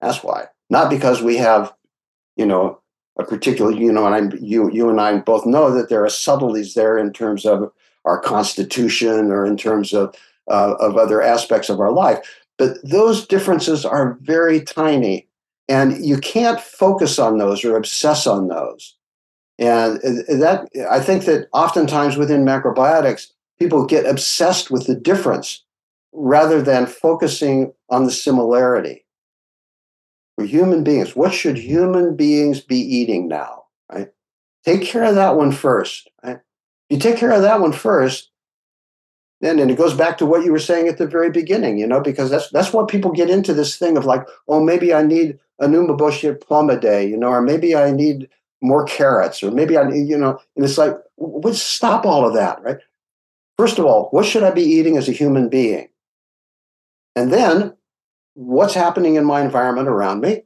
Speaker 2: That's why. Not because we have, you know, a particular, you know, and I, you, you and I both know that there are subtleties there in terms of our constitution or in terms of uh, of other aspects of our life. But those differences are very tiny, and you can't focus on those or obsess on those. And that I think that oftentimes within macrobiotics, people get obsessed with the difference rather than focusing on the similarity. We're human beings. What should human beings be eating now? Right? Take care of that one first. Right? You take care of that one first, then and it goes back to what you were saying at the very beginning, you know, because that's that's what people get into this thing of like, oh, maybe I need a umeboshi plum a day, you know, or maybe I need more carrots, or maybe I you know, and it's like, let's stop all of that, right? First of all, what should I be eating as a human being? And then what's happening in my environment around me?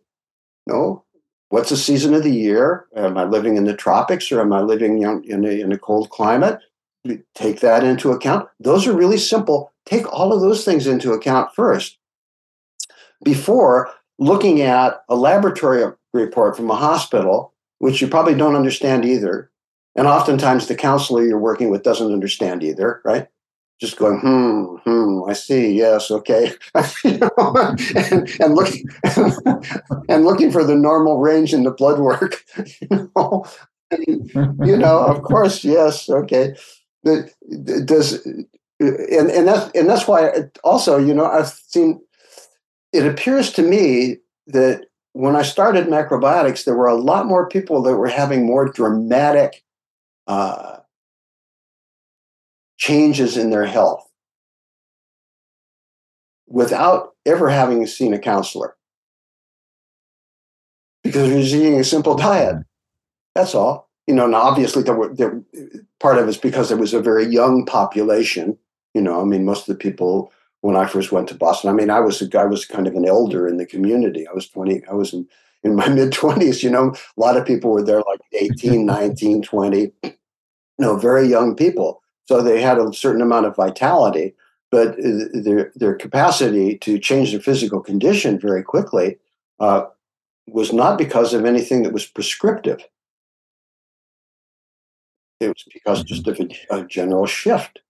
Speaker 2: You know, what's the season of the year? Am I living in the tropics or am I living in a, in a cold climate? Take that into account. Those are really simple. Take all of those things into account first before looking at a laboratory report from a hospital, which you probably don't understand either. And oftentimes the counselor you're working with doesn't understand either, right? just going, hmm, hmm, I see, yes, okay, and, and looking and looking for the normal range in the blood work, you know, you know, of course, yes, okay, but does and and that's and that's why also, you know, I've seen. It appears to me that when I started macrobiotics, there were a lot more people that were having more dramatic. Uh, changes in their health without ever having seen a counselor because they're eating a simple diet. That's all. You know, and obviously there were there, part of it's because there was a very young population. You know, I mean, most of the people when I first went to Boston, I mean, I was a guy was kind of an elder in the community. I was 20, I was in, in my mid 20s, you know, a lot of people were there like 18, 19, 20, you know, very young people. So they had a certain amount of vitality, but their, their capacity to change their physical condition very quickly uh, was not because of anything that was prescriptive. it was because just of a, a general shift.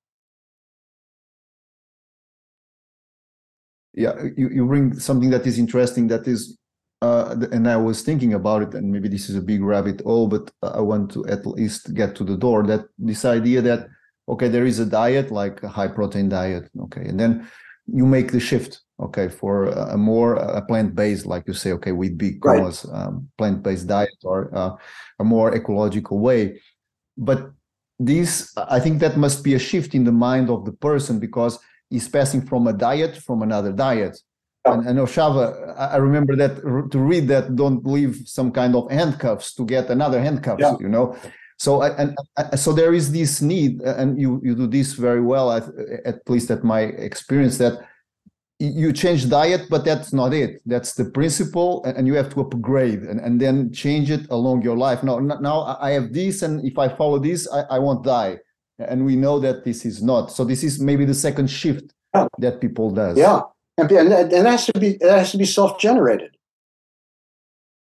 Speaker 1: Yeah, you, you bring something that is interesting. That is, uh, and I was thinking about it, and maybe this is a big rabbit hole, but I want to at least get to the door. That this idea that okay, there is a diet like a high protein diet, okay, and then you make the shift, okay, for a more a plant based, like you say, okay, with big cause right. um, plant based diet or uh, a more ecological way, but this I think that must be a shift in the mind of the person because is passing from a diet from another diet. And, and Ohsawa, I remember that to read that, don't leave some kind of handcuffs to get another handcuffs, yeah. you know. So and, and, so there is this need, and you you do this very well, at, at least at my experience, that you change diet, but that's not it. That's the principle, and you have to upgrade and, and then change it along your life. Now, now I have this, and if I follow this, I, I won't die and we know that this is not. So this is maybe the second shift yeah. that people does.
Speaker 2: Yeah. And, and, and has to be it has to be self-generated.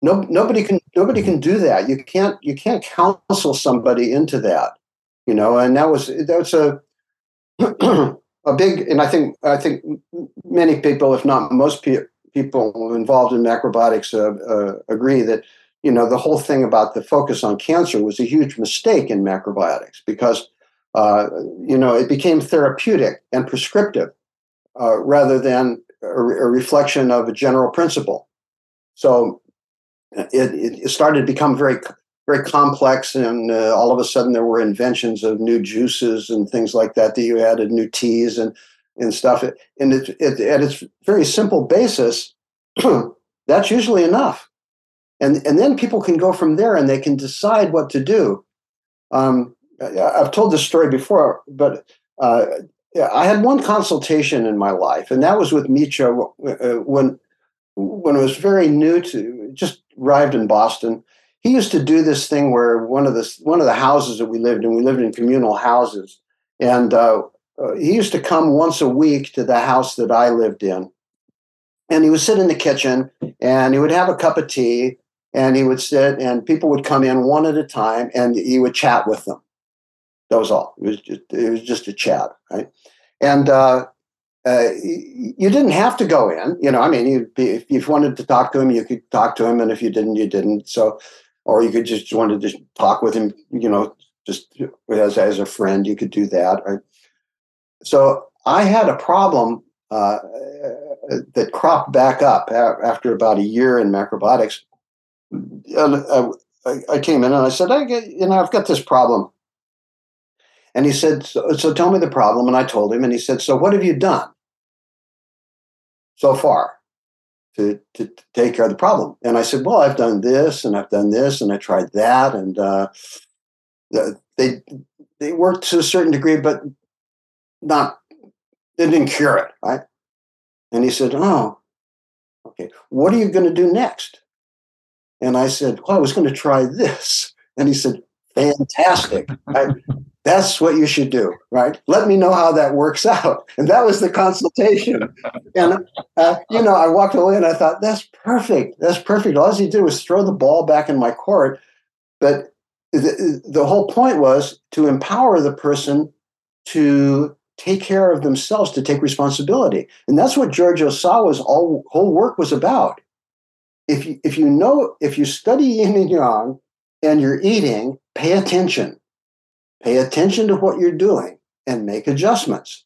Speaker 2: No, nobody can nobody can do that. You can't you can't counsel somebody into that you know and that was that was a a big and i think i think many people if not most pe- people involved in macrobiotics uh, uh, agree that you know the whole thing about the focus on cancer was a huge mistake in macrobiotics because uh, you know, it became therapeutic and prescriptive uh, rather than a, a, reflection of a general principle. So it, it started to become very, very complex, and uh, all of a sudden there were inventions of new juices and things like that that you added, new teas and and stuff. And it, it, at its very simple basis, that's usually enough. And and then people can go from there and they can decide what to do. Um, I've told this story before, but uh, I had one consultation in my life, and that was with Michio uh, when when it was very new to just arrived in Boston. He used to do this thing where one of the one of the houses that we lived in, we lived in communal houses, and uh, uh, he used to come once a week to the house that I lived in, and he would sit in the kitchen and he would have a cup of tea and he would sit and people would come in one at a time and he would chat with them that was all. It was just, it was just a chat, right? And uh, uh, you didn't have to go in. You know, I mean, you if you wanted to talk to him, you could talk to him, and if you didn't, you didn't. So, or you could just wanted to just talk with him. You know, just as as a friend, you could do that. Right? So I had a problem uh, that cropped back up after about a year in macrobiotics. And uh, I, I came in and I said, I get, you know, I've got this problem and he said, so, so tell me the problem. And I told him, and he said, So what have you done so far to, to, to take care of the problem? And I said, Well, I've done this and I've done this and I tried that. And uh, they, they worked to a certain degree, but not, they didn't cure it, right? And he said, Oh, okay. What are you going to do next? And I said, Well, I was going to try this. And he said, Fantastic. Right? That's what you should do, right? Let me know how that works out. And that was the consultation. And, uh, you know, I walked away and I thought, that's perfect. That's perfect. All he did was throw the ball back in my court. But the, the whole point was to empower the person to take care of themselves, to take responsibility. And that's what George Ohsawa's all, whole work was about. If you, if you know, if you study yin and yang and you're eating, pay attention Pay attention to what you're doing and make adjustments.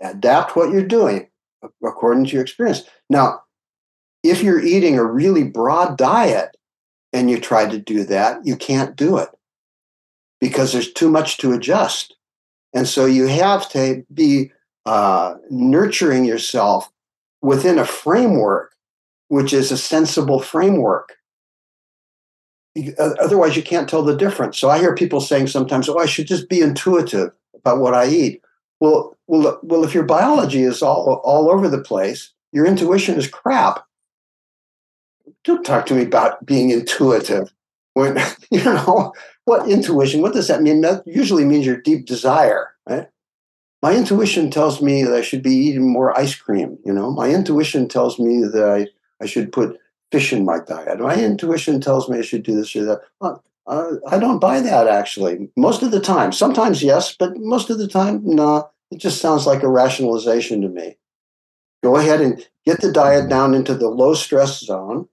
Speaker 2: Adapt what you're doing according to your experience. Now, if you're eating a really broad diet and you try to do that, you can't do it because there's too much to adjust. And so you have to be uh, nurturing yourself within a framework, which is a sensible framework otherwise you can't tell the difference. So I hear people saying sometimes, "Oh, I should just be intuitive about what I eat." Well, well, well, if your biology is all all over the place, your intuition is crap. Don't talk to me about being intuitive. When you know what intuition, what does that mean? That usually means your deep desire, right? My intuition tells me that I should be eating more ice cream. You know, my intuition tells me that I, I should put fish in my diet. My intuition tells me I should do this or that. Well, uh, I don't buy that actually. Most of the time, sometimes yes, but most of the time, no. It just sounds like a rationalization to me. Go ahead and get the diet down into the low stress zone.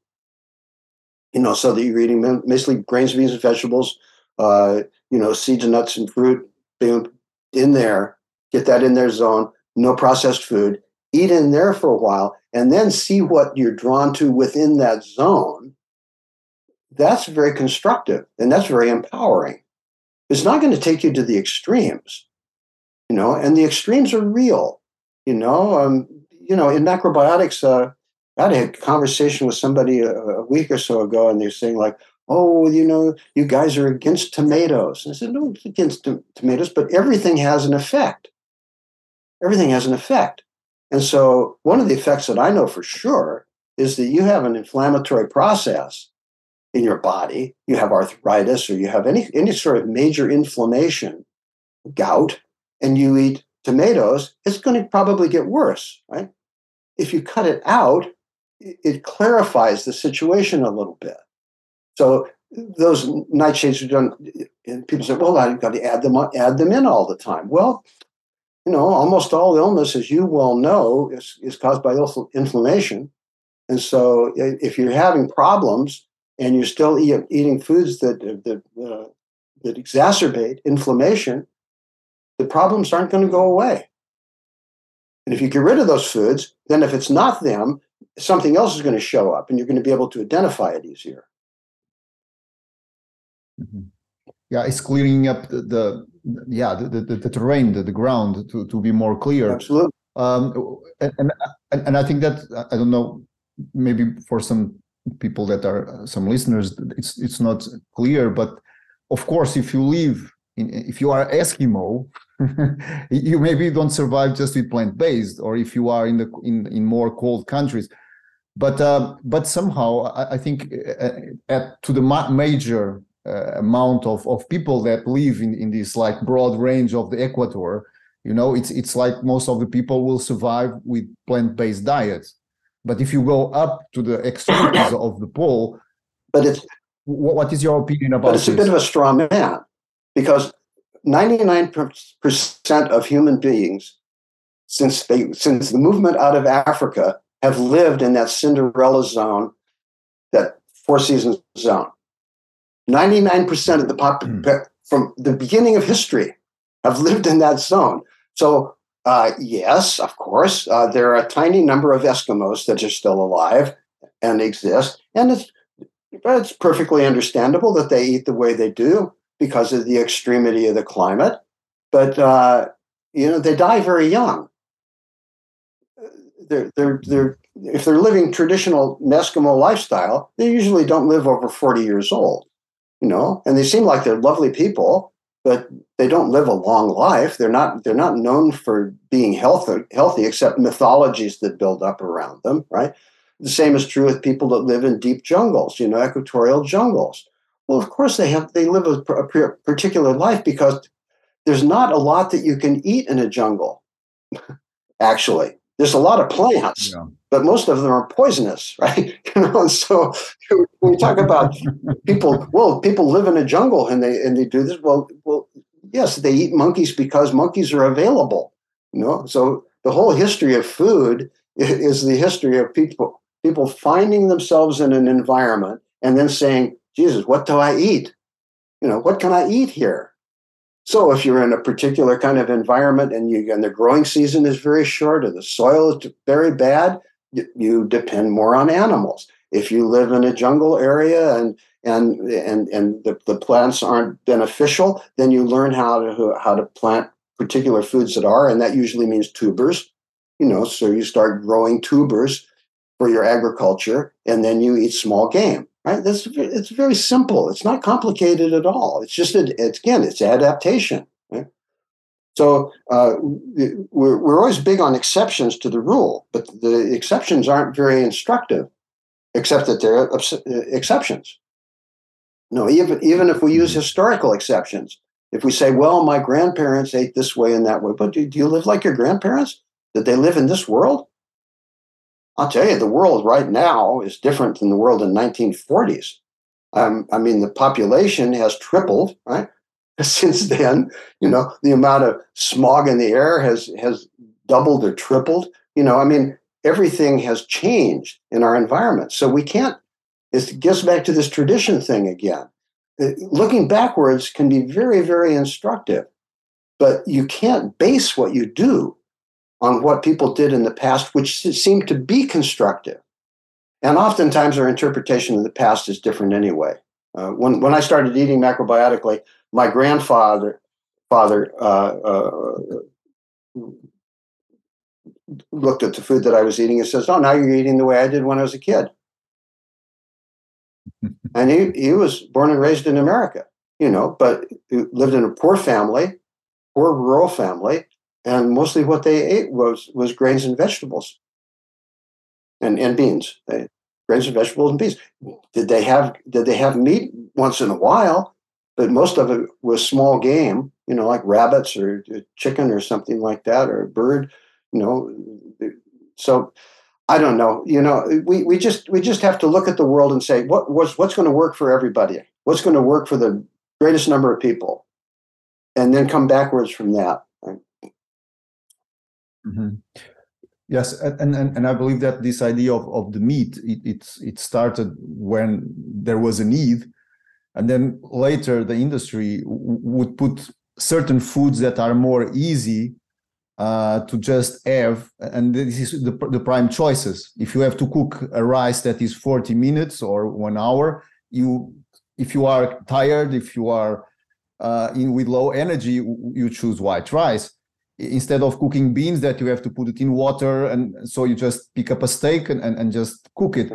Speaker 2: You know, so that you're eating mostly grains, beans, and vegetables. Uh, you know, seeds and nuts and fruit. Boom, in there. Get that in their zone. No processed food. Eat in there for a while, and then see what you're drawn to within that zone that's very constructive and that's very empowering. It's not going to take you to the extremes, you know, and the extremes are real, you know. Um, you know, in macrobiotics, uh, I had a conversation with somebody a, week or so ago, and they're saying like, "Oh, you know, you guys are against tomatoes." And I said, "No, against tomatoes, but everything has an effect. Everything has an effect." And so, one of the effects that I know for sure is that you have an inflammatory process in your body, you have arthritis or you have any, any sort of major inflammation, gout, and you eat tomatoes, it's going to probably get worse, right? If you cut it out, it clarifies the situation a little bit. So those nightshades are done, and people say, well, I've got to add them, add them in all the time. Well, you know, almost all illness, as you well know, is, is caused by inflammation. And so if you're having problems, and you're still eat, eating foods that that uh, that exacerbate inflammation, the problems aren't going to go away. And if you get rid of those foods, then if it's not them, something else is going to show up, and you're going to be able to identify it easier.
Speaker 1: Mm-hmm. Yeah, it's clearing up the yeah the, the, the, terrain, the, the ground to, to be more clear.
Speaker 2: Absolutely.
Speaker 1: Um, and, and and I think that I don't know maybe for some people that are uh, some listeners, it's it's not clear. But of course, if you live in, if you are Eskimo, you maybe don't survive just with plant based, or if you are in the in in more cold countries. But uh, but somehow I, I think uh, at to the ma- major uh, Uh, amount of, of people that live in, in this like broad range of the equator, you know, it's it's like most of the people will survive with plant based diets but if you go up to the extremities of the pole,
Speaker 2: but it's
Speaker 1: what is your opinion about? But
Speaker 2: it's this? a bit of a straw man because 99% of human beings since they since the movement out of Africa have lived in that Cinderella zone, that four seasons zone. 99% of the pop mm. from the beginning of history have lived in that zone. So uh, yes, of course. Uh, there are a tiny number of Eskimos that are still alive and exist, and it's it's perfectly understandable that they eat the way they do because of the extremity of the climate. But uh, you know, they die very young. They're they're they're if they're living traditional Eskimo lifestyle, they usually don't live over forty years old. You know, and they seem like they're lovely people, but they don't live a long life. They're not they're not known for being healthy healthy except mythologies that build up around them, right? The same is true with people that live in deep jungles, you know, equatorial jungles. Well, of course they have they live a, a particular life because there's not a lot that you can eat in a jungle. Actually, there's a lot of plants. Yeah but most of them are poisonous, right? you know, so when you talk about people, well, people live in a jungle and they and they do this. Well, well, yes, they eat monkeys because monkeys are available. You know, so the whole history of food is the history of people people finding themselves in an environment and then saying, "Jesus, what do I eat? You know, what can I eat here?" So if you're in a particular kind of environment and you and the growing season is very short or the soil is very bad, you depend more on animals. If you live in a jungle area and and and and the, the plants aren't beneficial, then you learn how to how to plant particular foods that are, and that usually means tubers. You know, so you start growing tubers for your agriculture, and then you eat small game. Right? That's it's very simple. It's not complicated at all. It's just a, it's again, it's adaptation. So uh, we're, we're always big on exceptions to the rule, but the exceptions aren't very instructive, except that they're uh, exceptions. No, even, even if we use historical exceptions, if we say, well, my grandparents ate this way and that way, but do, do you live like your grandparents? Did they live in this world? I'll tell you, the world right now is different than the world in 1940s. Um, I mean, the population has tripled, right? Since then, you know, the amount of smog in the air has has doubled or tripled. You know, I mean, everything has changed in our environment. So we can't. It gets back to this tradition thing again. Uh, looking backwards can be very, very instructive, but you can't base what you do on what people did in the past, which seemed to be constructive. And oftentimes our interpretation of the past is different anyway. Uh, when, when I started eating macrobiotically, my grandfather father uh, uh, looked at the food that I was eating and says, "Oh, now you're eating the way I did when I was a kid." and he he was born and raised in America, you know, but lived in a poor family, poor rural family, and mostly what they ate was was grains and vegetables. And, and beans. They, grains and vegetables and beans. Did they have did they have meat once in a while? But most of it was small game you know like rabbits or uh, chicken or something like that or a bird you know. So i don't know you know we, we just we just have to look at the world and say what what's, what's going to work for everybody? What's going to work for the greatest number of people? And then come backwards from that
Speaker 1: Mm-hmm. Yes, and, and and I believe that this idea of, of the meat it, it's it started when there was a need, and then later the industry w- would put certain foods that are more easy uh, to just have, and this is the the prime choices. If you have to cook a rice that is forty minutes or one hour, you if you are tired, if you are uh, in with low energy, you choose white rice instead of cooking beans that you have to put it in water and so you just pick up a steak and, and, and just cook it.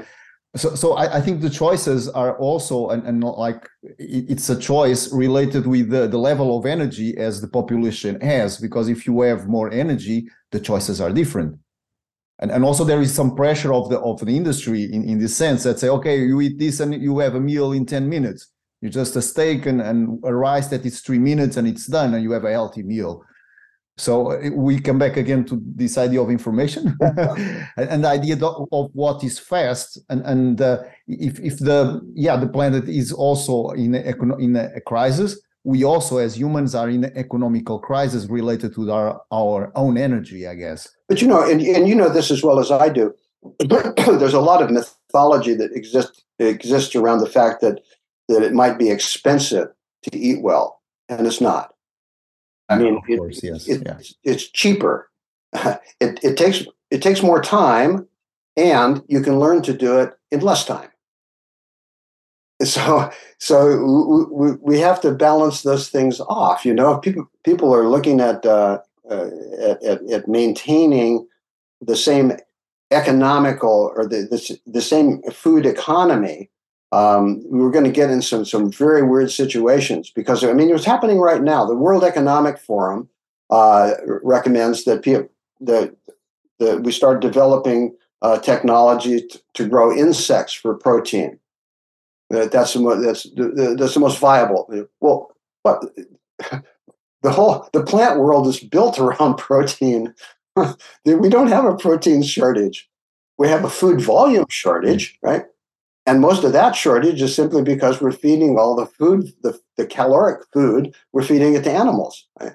Speaker 1: So so I, I think the choices are also and, and not like it's a choice related with the, the level of energy as the population has because if you have more energy the choices are different. And, and also there is some pressure of the of the industry in, in this sense that say okay you eat this and you have a meal in 10 minutes. You just a steak and, and a rice that is three minutes and it's done and you have a healthy meal so uh, we come back again to this idea of information and the idea of what is fast and and uh, if if the yeah the planet is also in a, in a crisis we also as humans are in an economical crisis related to our our own energy i guess.
Speaker 2: But you know and, and you know this as well as i do. There's a lot of mythology that exists exists around the fact that that it might be expensive to eat well and it's not I mean, of course, it, yes, it, yeah. it's cheaper. it, it takes it takes more time, and you can learn to do it in less time. So, so we, we have to balance those things off. You know, people people are looking at, uh, uh, at, at maintaining the same economical or the, the, the same food economy um, we were going to get in some some very weird situations because I mean what's happening right now. The World Economic Forum uh, recommends that people that that we start developing uh, technology t- to grow insects for protein. That that's the most, that's the, that's the most viable. Well, what the whole the plant world is built around protein. we don't have a protein shortage. We have a food volume shortage, right? And most of that shortage is simply because we're feeding all the food, the, the caloric food, we're feeding it to animals. Right?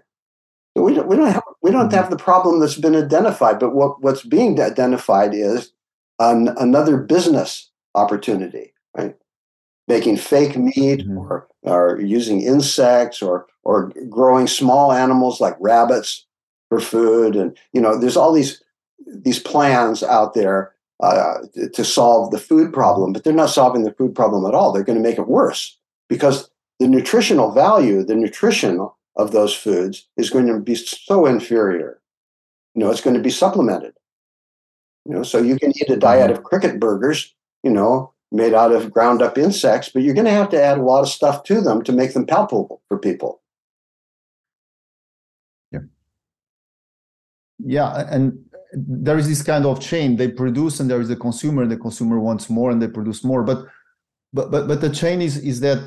Speaker 2: So we don't, we don't have we don't have the problem that's been identified, but what, what's being identified is an, another business opportunity, right? Making fake meat mm-hmm. or, or using insects or or growing small animals like rabbits for food. And you know, there's all these these plans out there uh, to solve the food problem, but they're not solving the food problem at all. They're going to make it worse because the nutritional value, the nutrition of those foods is going to be so inferior. You know, it's going to be supplemented. You know, so you can eat a diet of cricket burgers, you know, made out of ground up insects, but you're going to have to add a lot of stuff to them to make them palpable for people.
Speaker 1: Yeah. Yeah, and there is this kind of chain they produce and there is the consumer and the consumer wants more and they produce more but but but, but the chain is is that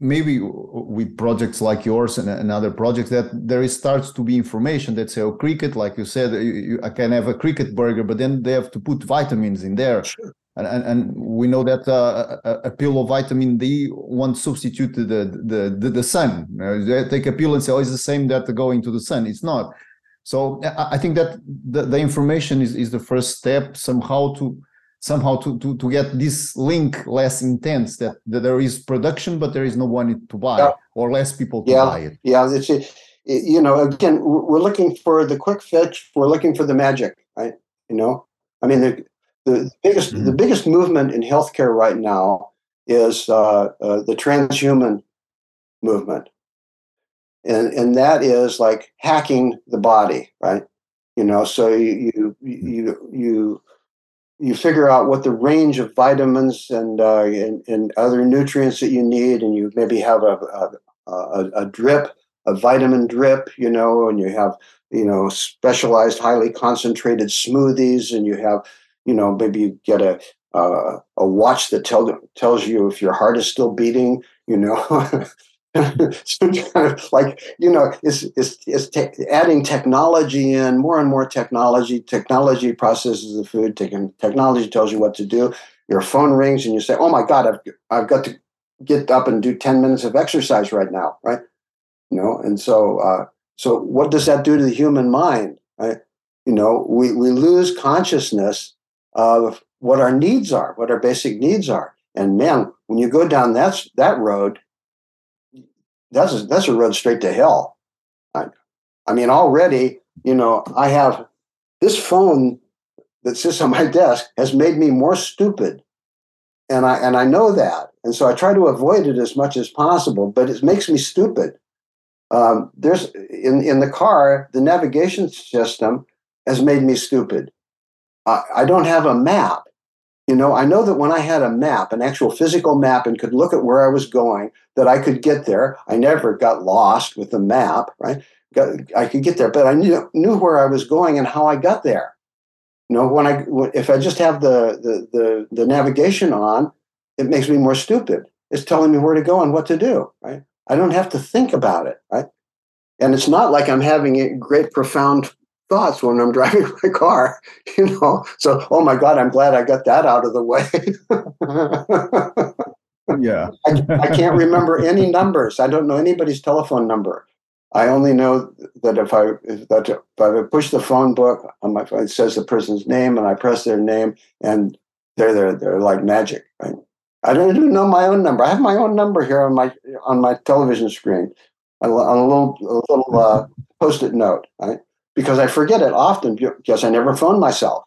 Speaker 1: maybe with projects like yours and, and other projects that there is starts to be information that say oh cricket like you said you, you, i can have a cricket burger but then they have to put vitamins in there sure. and, and, and we know that uh, a, a, pill of vitamin D won't substitute the the the, the sun. they take a pill and say, "Oh, it's the same that going to the sun." It's not. So I think that the, the information is, is the first step somehow to somehow to, to, to get this link less intense that, that there is production but there is no one to buy yeah. or less people to
Speaker 2: yeah.
Speaker 1: buy it.
Speaker 2: Yeah, it's you know again we're looking for the quick fix. We're looking for the magic, right? You know, I mean the the biggest mm-hmm. the biggest movement in healthcare right now is uh, uh, the transhuman movement, and and that is like hacking the body, right? You know, so you you you you, you figure out what the range of vitamins and, uh, and and other nutrients that you need, and you maybe have a a, a, a drip, a vitamin drip, you know, and you have you know specialized, highly concentrated smoothies, and you have you know maybe you get a uh, a watch that tell, tells you if your heart is still beating, you know, like you know is is te- adding technology in more and more technology technology processes the food technology tells you what to do. Your phone rings and you say oh my god i've i've got to get up and do 10 minutes of exercise right now right? You know and so uh, so what does that do to the human mind right? You know we we lose consciousness of what our needs are what our basic needs are. And man when you go down that that road that's a, that's a road straight to hell. I, I mean, already, you know, I have this phone that sits on my desk has made me more stupid, and I and I know that, and so I try to avoid it as much as possible. But it makes me stupid. Um, there's in in the car, the navigation system has made me stupid. I, I don't have a map. You know, I know that when I had a map, an actual physical map, and could look at where I was going, that I could get there. I never got lost with the map, right? Got, I could get there, but I knew, knew where I was going and how I got there. You know, when I if I just have the, the the the navigation on, it makes me more stupid. It's telling me where to go and what to do, right? I don't have to think about it, right? And it's not like I'm having a great profound thoughts when I'm driving my car, you know. So, oh my God, I'm glad I got that out of the way.
Speaker 1: yeah.
Speaker 2: I, I, can't remember any numbers. I don't know anybody's telephone number. I only know that if I if, that if I push the phone book on my phone, it says the person's name, and I press their name, and they're they're they're like magic, right? I don't even know my own number. I have my own number here on my on my television screen, on a little a little uh, post-it note, right? Because I forget it often because I never phone myself.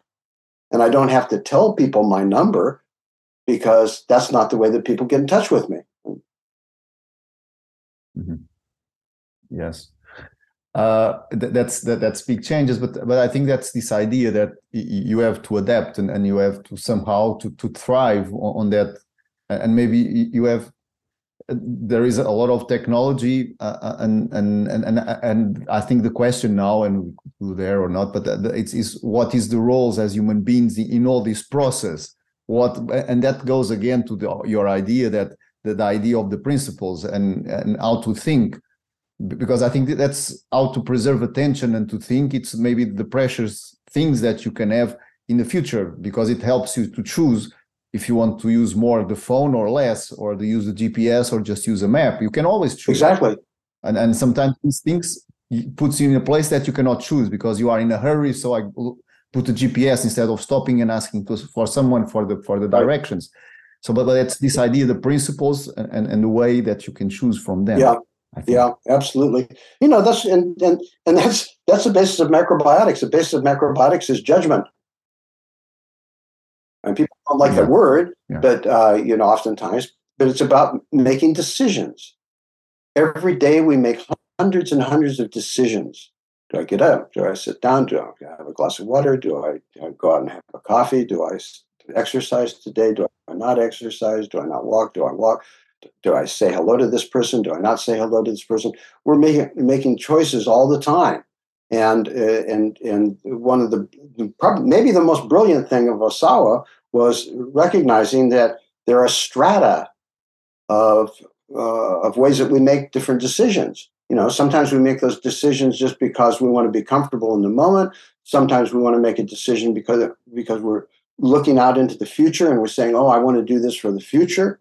Speaker 2: And I don't have to tell people my number because that's not the way that people get in touch with me.
Speaker 1: Mm-hmm. Yes. Uh, th- that's that, that's big changes, but but I think that's this idea that you have to adapt and, and you have to somehow to to thrive on, on that, and maybe you have there is a lot of technology uh, uh and, and and and I think the question now and we there or not but it's is what is the roles as human beings in all this process? What and that goes again to the, your idea that, that the idea of the principles and and how to think. Because I think that's how to preserve attention and to think. It's maybe the precious things that you can have in the future because it helps you to choose if you want to use more the phone or less, or to use the GPS or just use a map. You can always choose.
Speaker 2: Exactly.
Speaker 1: And and sometimes these things puts you in a place that you cannot choose because you are in a hurry. So I put the GPS instead of stopping and asking to, for someone for the for the directions. So, but, but it's this idea, the principles, and, and the way that you can choose from them.
Speaker 2: Yeah, yeah, absolutely. You know, that's and and and that's that's the basis of macrobiotics. The basis of macrobiotics is judgment. And people don't like yeah. that word, yeah. but uh, you know, oftentimes, but it's about making decisions. Every day we make hundreds and hundreds of decisions. Do I get up? Do I sit down? Do I have a glass of water? Do I, do I go out and have a coffee? Do I exercise today? Do I not exercise? Do I not walk? Do I walk? Do I say hello to this person? Do I not say hello to this person? We're making making choices all the time and uh, and and one of the probably maybe the most brilliant thing of Ohsawa was recognizing that there are strata of uh, of ways that we make different decisions. You know, sometimes we make those decisions just because we want to be comfortable in the moment. Sometimes we want to make a decision because because we're looking out into the future and we're saying, "Oh, I want to do this for the future."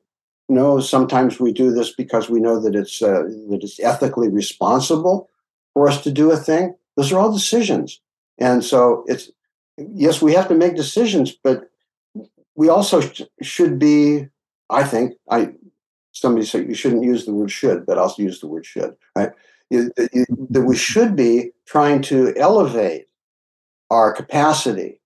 Speaker 2: No, sometimes we do this because we know that it's uh, that it's ethically responsible for us to do a thing. Those are all decisions, and so it's yes, we have to make decisions, but we also sh- should be. I think I somebody said you shouldn't use the word should, but I'll use the word should. Right? You, you, that we should be trying to elevate our capacity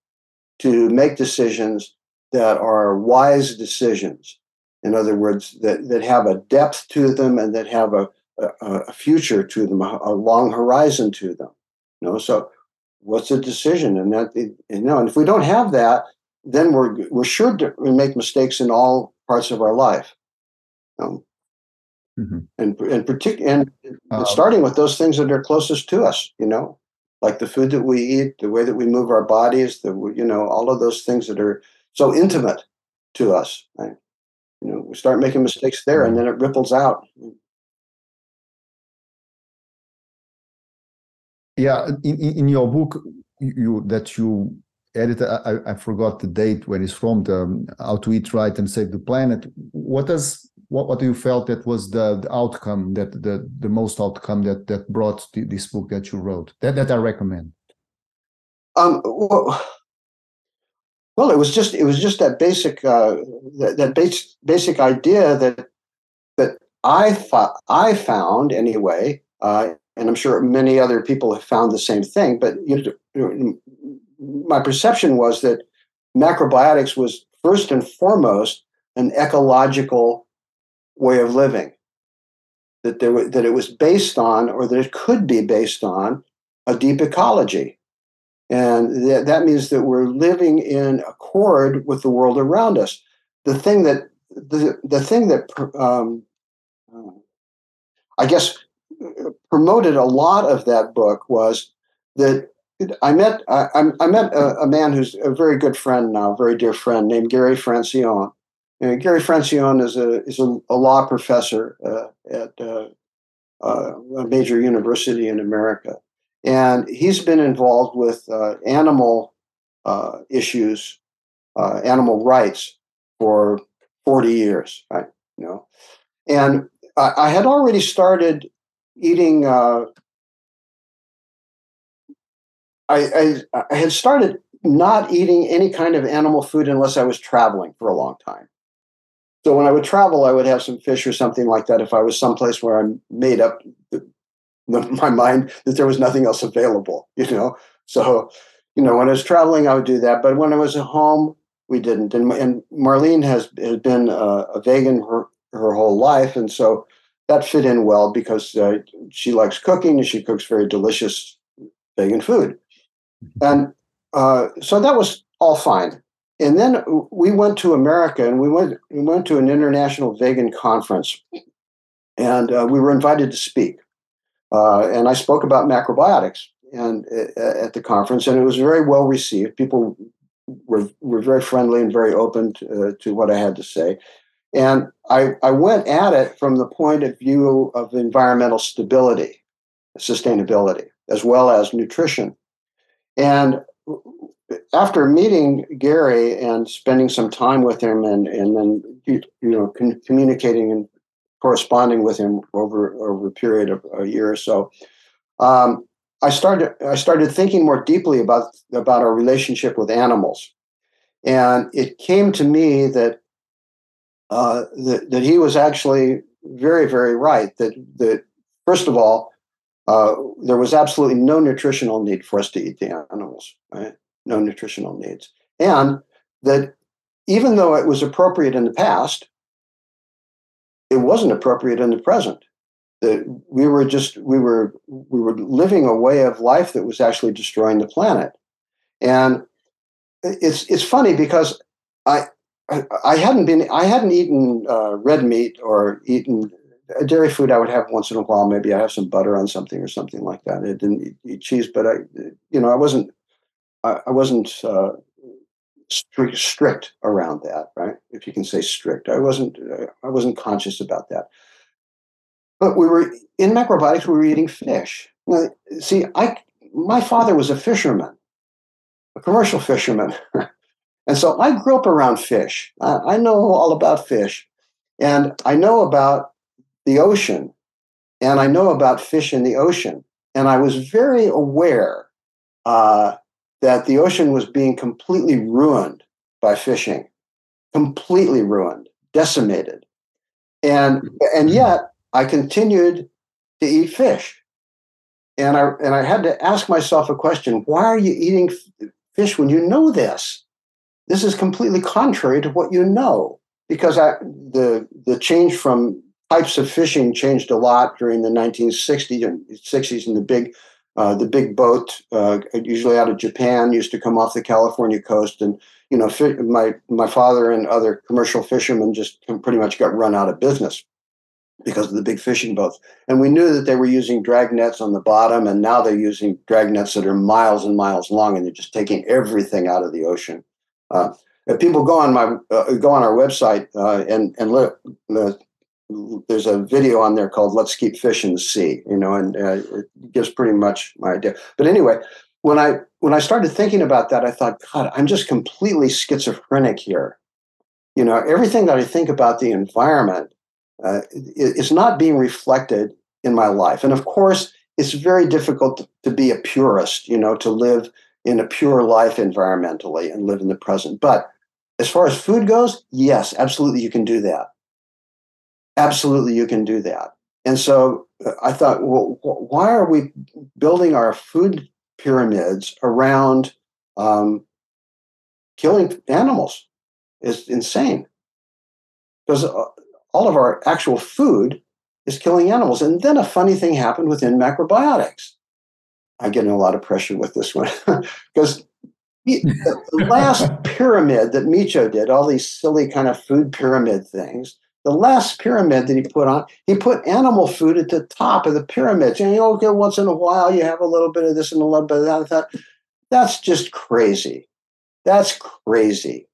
Speaker 2: to make decisions that are wise decisions. In other words, that, that have a depth to them and that have a, a, a future to them, a, a, long horizon to them. You know, so what's the decision? And that you know, and if we don't have that, then we're we're sure to make mistakes in all parts of our life. Um, mm-hmm. And and partic- and, uh, starting with those things that are closest to us, you know, like the food that we eat, the way that we move our bodies, the you know, all of those things that are so intimate to us. Right? You know, we start making mistakes there, and mm-hmm. then it ripples out.
Speaker 1: Yeah, in, in your book, you that you edited, I, I forgot the date when it's from the How to Eat Right and Save the Planet. What does what, what do you felt that was the, the outcome that the the most outcome that that brought the, this book that you wrote that that I recommend?
Speaker 2: Um, well, well, it was just it was just that basic uh, that, that base, basic idea that that I thought I found anyway, uh, and I'm sure many other people have found the same thing. But you know, my perception was that macrobiotics was first and foremost an ecological way of living. That there that it was based on, or that it could be based on, a deep ecology, and th- that means that we're living in accord with the world around us. The thing that the the thing that um, uh, I guess promoted a lot of that book was that I met I, I met a, a, man who's a very good friend now, very dear friend named Gary Francione, Gary Francione is a is a, a law professor uh, at uh, uh, a major university in America, and he's been involved with uh, animal uh, issues, animal rights for forty years. Right, you know, and I, I had already started eating. Uh, I, I, I had started not eating any kind of animal food unless I was traveling for a long time. So when I would travel, I would have some fish or something like that. If I was someplace where I made up the, the, my mind that there was nothing else available, you know. So, you know, when I was traveling, I would do that. But when I was at home, we didn't. And, and Marlene has, has been a, a vegan her, her whole life, and so that fit in well because uh, she likes cooking and she cooks very delicious vegan food. And uh, so that was all fine and then we went to America and we went we went to an international vegan conference, and uh, we were invited to speak. Uh, and I spoke about macrobiotics and uh, at the conference, and it was very well received. People were were very friendly and very open to, uh, to what I had to say. And I, I went at it from the point of view of environmental stability, sustainability, as well as nutrition. And after meeting Gary and spending some time with him, and and then you know con- communicating and corresponding with him over over a period of a year or so, um, I started I started thinking more deeply about about our relationship with animals, and it came to me that uh, that, that he was actually very very right that that first of all uh, there was absolutely no nutritional need for us to eat the animals right no nutritional needs. And that even though it was appropriate in the past, it wasn't appropriate in the present. That we were just we were we were living a way of life that was actually destroying the planet. And it's it's funny because I I hadn't been I hadn't eaten uh, red meat or eaten dairy food. I would have once in a while. Maybe I have some butter on something or something like that. I didn't eat, eat cheese, but I you know I wasn't I, I wasn't uh, strict, strict around that, right? If you can say strict, I wasn't. Uh, I wasn't conscious about that. But we were in macrobiotics. We were eating fish. Now, see, I my father was a fisherman, a commercial fisherman, And so I grew up around fish. I, I know all about fish. And I know about the ocean. And I know about fish in the ocean. And I was very aware uh, that the ocean was being completely ruined by fishing, completely ruined, decimated. And, and yet I continued to eat fish. And I, and I had to ask myself a question why are you eating fish when you know this? This is completely contrary to what you know. Because I, the, the change from types of fishing changed a lot during the 1960s and 60s and the big uh, the big boat, uh, usually out of Japan, used to come off the California coast, and you know, my my father and other commercial fishermen just pretty much got run out of business because of the big fishing boats. And we knew that they were using drag nets on the bottom, and now they're using drag nets that are miles and miles long, and they're just taking everything out of the ocean. Uh, if people go on my uh, go on our website uh, and and look, there's a video on there called "Let's Keep Fish in the Sea," you know, and uh, it gives pretty much my idea. But anyway, when I when I started thinking about that, I thought, God, I'm just completely schizophrenic here. You know, everything that I think about the environment uh, is not being reflected in my life, and of course, it's very difficult to, to be a purist. You know, to live in a pure life environmentally and live in the present, but as far as food goes, yes, absolutely, you can do that absolutely you can do that. And so uh, I thought, well, why are we building our food pyramids around um, killing animals? It's insane. Because uh, all of our actual food is killing animals. And then a funny thing happened within macrobiotics. I'm getting a lot of pressure with this one because the last pyramid that Michio did, all these silly kind of food pyramid things, the last pyramid that he put on, he put animal food at the top of the pyramid. And you know, okay, once in a while you have a little bit of this and a little bit of that. I thought, that's just crazy. That's crazy.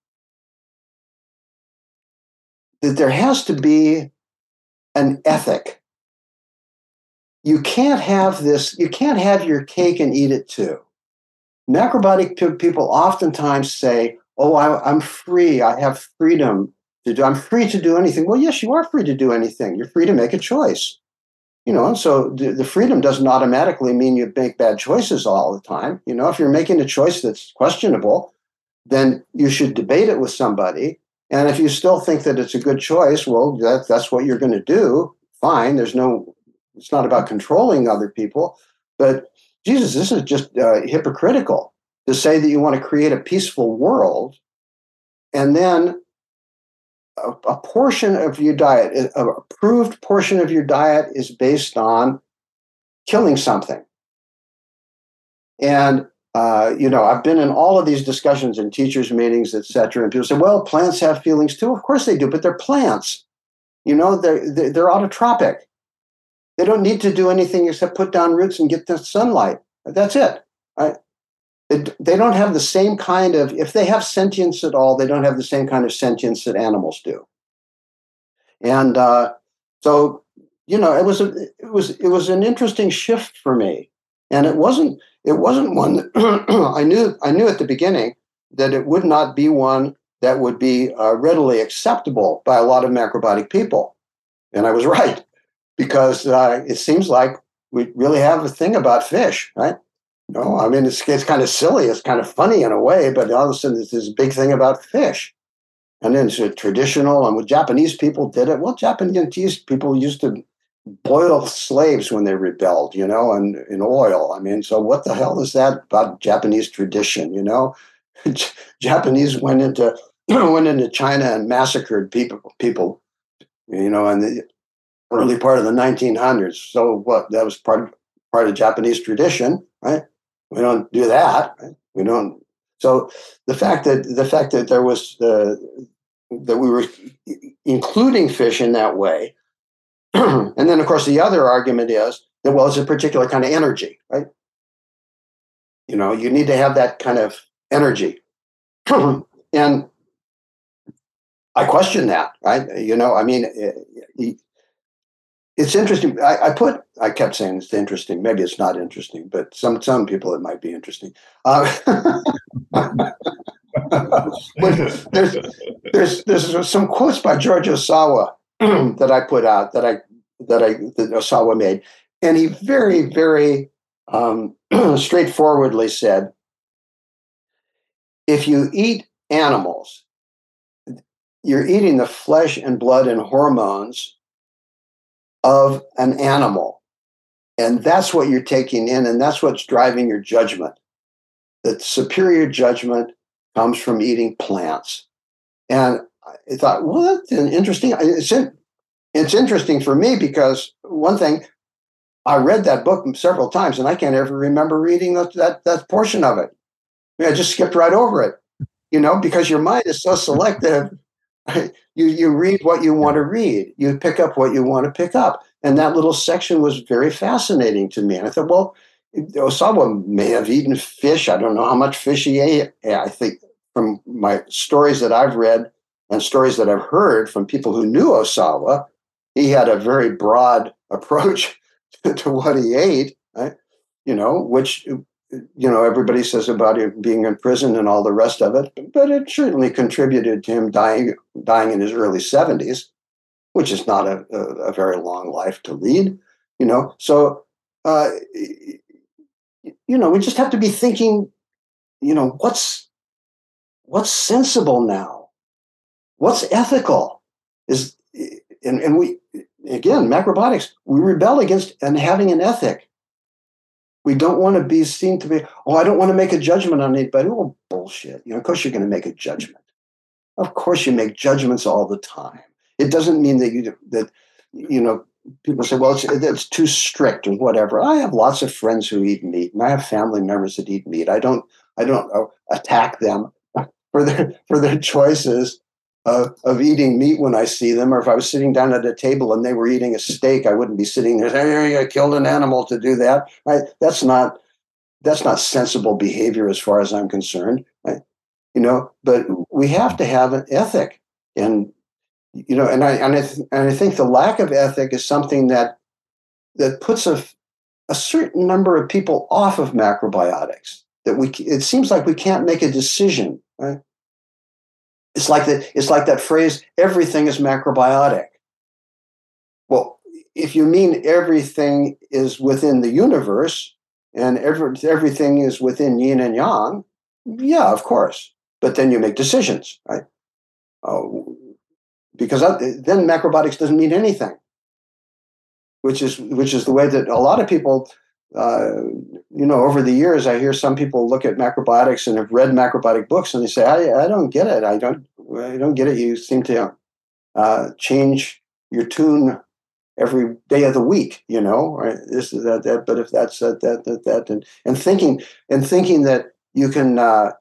Speaker 2: That there has to be an ethic. You can't have this, you can't have your cake and eat it too. Macrobiotic people oftentimes say, Oh, I, I'm free. I have freedom to do. I'm free to do anything. Well, yes, you are free to do anything. You're free to make a choice. You know, and so the, the freedom doesn't automatically mean you make bad choices all the time. You know, if you're making a choice that's questionable, then you should debate it with somebody. And if you still think that it's a good choice, well, that, that's what you're going to do. Fine. There's no, it's not about controlling other people. But Jesus, this is just uh, hypocritical to say that you want to create a peaceful world and then a, a portion of your diet, an approved portion of your diet is based on killing something. And uh, you know, I've been in all of these discussions in teachers' meetings, et cetera, and people say, "Well, plants have feelings too." Of course they do, but they're plants. You know, they're they're autotrophic. They don't need to do anything except put down roots and get the sunlight. That's it. Right? they don't have the same kind of if they have sentience at all they don't have the same kind of sentience that animals do and uh, so you know it was a, it was it was an interesting shift for me and it wasn't it wasn't one that i knew i knew at the beginning that it would not be one that would be uh, readily acceptable by a lot of macrobiotic people and i was right because uh, it seems like we really have a thing about fish right no, I mean it's it's kind of silly. It's kind of funny in a way, but all of a sudden there's this big thing about fish, and then it's traditional. And what Japanese people did it. Well, Japanese people used to boil slaves when they rebelled, you know, and in oil. I mean, so what the hell is that about Japanese tradition? You know, Japanese went into went into China and massacred people. People, you know, in the early part of the 1900s. So what? That was part part of Japanese tradition, right? We don't do that. We don't. So the fact that the fact that there was the that we were including fish in that way, and then of course the other argument is that well, it's a particular kind of energy, right? You know, you need to have that kind of energy, and I question that, right? You know, I mean, eh, eh, it's interesting. I, I, put. I kept saying it's interesting. Maybe it's not interesting, but some some people it might be interesting. Uh, there's, there's there's some quotes by George Ohsawa that I put out that I that I that Ohsawa made, and he very very um, straightforwardly said, if you eat animals, you're eating the flesh and blood and hormones of an animal. And that's what you're taking in, and that's what's driving your judgment. The superior judgment comes from eating plants. And I thought, well, that's an interesting. It's, it's interesting for me because one thing, I read that book several times and I can't ever remember reading that, that, that portion of it. I, mean, I just skipped right over it, you know, because your mind is so selective. you, you read what you want to read, you pick up what you want to pick up. And that little section was very fascinating to me. And I thought, well, Ohsawa may have eaten fish. I don't know how much fish he ate. I think from my stories that I've read and stories that I've heard from people who knew Ohsawa, he had a very broad approach to what he ate, right? you know, which you know everybody says about him being in prison and all the rest of it, but it certainly contributed to him dying dying in his early seventies, which is not a, a, a, very long life to lead, you know. So, uh, you know, we just have to be thinking, you know, what's what's sensible now, what's ethical, is and, and we again, macrobiotics, we rebel against and having an ethic. We don't want to be seen to be, oh, I don't want to make a judgment on anybody. Oh, bullshit. You know, of course you're going to make a judgment. Of course you make judgments all the time. It doesn't mean that you that you know people say, well, it's, it's too strict and whatever. I have lots of friends who eat meat, and I have family members that eat meat. I don't I don't uh, attack them for their for their choices uh, of eating meat when I see them, or if I was sitting down at a table and they were eating a steak, I wouldn't be sitting there saying, "Hey, I killed an animal to do that." Right? That's not that's not sensible behavior as far as I'm concerned. Right? You know, but we have to have an ethic, and you know, and I and I, th- and I think the lack of ethic is something that that puts a a certain number of people off of macrobiotics. That we it seems like we can't make a decision. Right? It's like that. It's like that phrase. Everything is macrobiotic. Well, if you mean everything is within the universe and every, everything is within yin and yang, yeah, of course. But then you make decisions, right? Oh, because then macrobiotics doesn't mean anything. Which is which is the way that a lot of people uh, you know, over the years, I hear some people look at macrobiotics and have read macrobiotic books, and they say, "I, I don't get it. I don't, I don't get it. You seem to uh, change your tune every day of the week. You know, right? This is that, that. But if that's that, that, that, that, and and thinking and thinking that you can uh,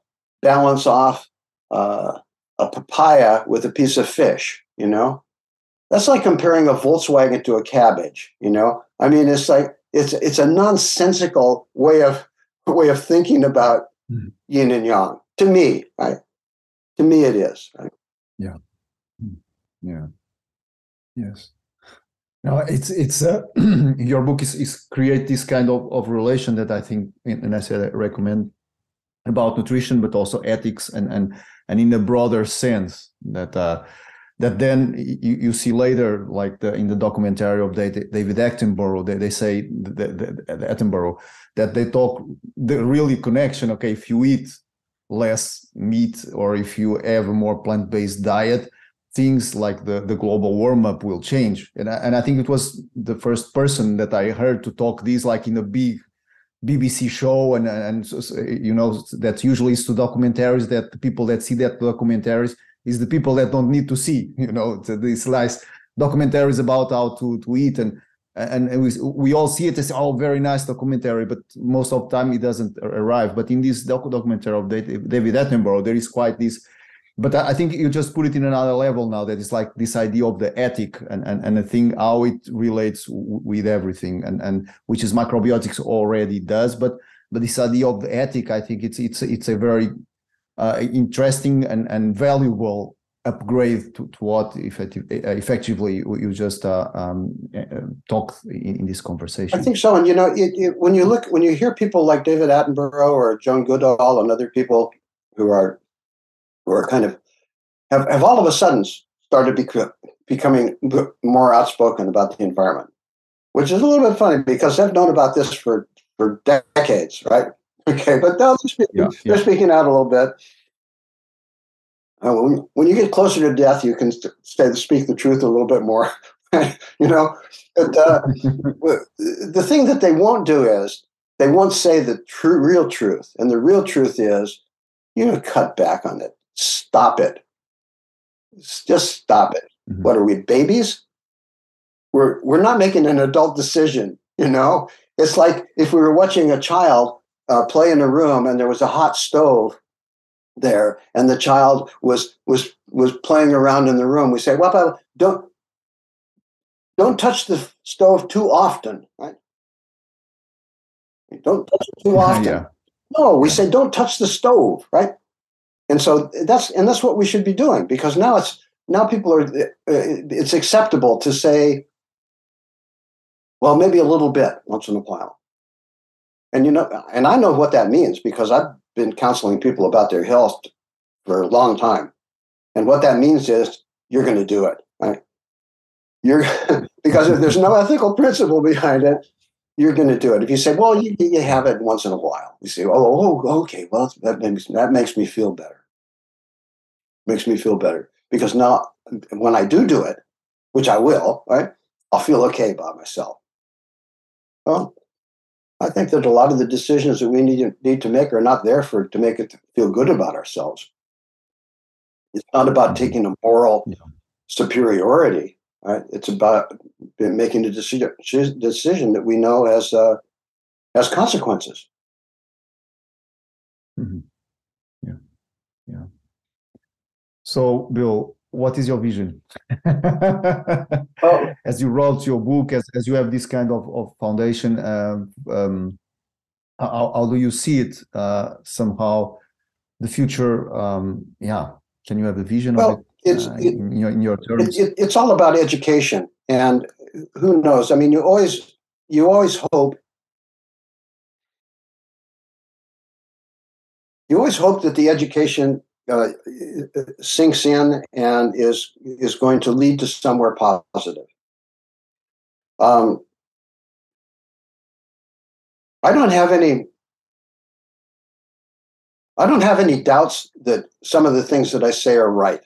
Speaker 2: balance off uh, a papaya with a piece of fish. You know, that's like comparing a Volkswagen to a cabbage. You know, I mean, it's like it's it's a nonsensical way of way of thinking about mm. yin and yang to me right to me it is right?
Speaker 1: yeah hmm. yeah yes now it's it's uh, your book is, is create this kind of, of relation that i think and i said i recommend about nutrition but also ethics and and and in a broader sense that uh that then you, you see later, like the, in the documentary of David Attenborough, they, they say the, the, the Attenborough that they talk the really connection. Okay, if you eat less meat or if you have a more plant-based diet, things like the, the global warm up will change. And I, and I think it was the first person that I heard to talk this like in a big BBC show and and you know that usually is to documentaries that the people that see that documentaries is the people that don't need to see you know these nice documentaries about how to to eat and and, we, we all see it as oh very nice documentary but most of the time it doesn't arrive. But in this docu documentary of david attenborough there is quite this but I think you just put it in another level now that it's like this idea of the ethic and, and, and the thing how it relates with everything and, and which is macrobiotics already does but but this idea of the ethic I think it's it's it's a very uh, interesting and, and valuable upgrade to, to what effective, uh, effectively you just uh, um, uh, talked in, in, this conversation.
Speaker 2: I think so. And you know, it, it, when you look, when you hear people like David Attenborough or Jane Goodall and other people who are or kind of have, have all of a sudden started bec- becoming more outspoken about the environment, which is a little bit funny because they've known about this for, for decades, right? Okay, but now they're speaking, yeah, yeah. they're speaking out a little bit. Uh, when, when, you get closer to death, you can say speak the truth a little bit more. you know, but, uh, the thing that they won't do is they won't say the true, real truth, and the real truth is you know cut back on it. Stop it. Just stop it. Mm-hmm. What are we, babies? We're we're not making an adult decision. You know, it's like if we were watching a child uh, play in a room and there was a hot stove there, and the child was was was playing around in the room. We say, "Well, don't don't touch the stove too often." Right? Don't touch it too often. Yeah. No, we say don't touch the stove, right? And so that's and that's what we should be doing because now it's now people are uh, it's acceptable to say well maybe a little bit once in a while and you know and i know what that means because i've been counseling people about their health for a long time. And what that means is you're going to do it right? You're because if there's no ethical principle behind it you're going to do it. If you say well you, you have it once in a while you say oh, oh, oh okay well that makes that makes me feel better. Makes me feel better because now when I do do it, which I will, right, I'll feel okay about myself. Well, I think that a lot of the decisions that we need, need to make are not there for to make it feel good about ourselves. It's not about taking a moral yeah. superiority, right? It's about making a decision, decision that we know has uh, has consequences.
Speaker 3: Mm-hmm. Yeah, yeah. So, Bill, what is your vision? oh. As you wrote your book, as, as you have this kind of, of foundation, um, um, how, how, do you see it uh, somehow? The future, um, yeah. Can you have a vision well, of it, it's, uh, it, in, your, in your terms?
Speaker 2: It, it's all about education, and who knows? I mean, you always you always hope you always hope that the education uh, sinks in and is is going to lead to somewhere positive. Um, I don't have any. I don't have any doubts that some of the things that I say are right.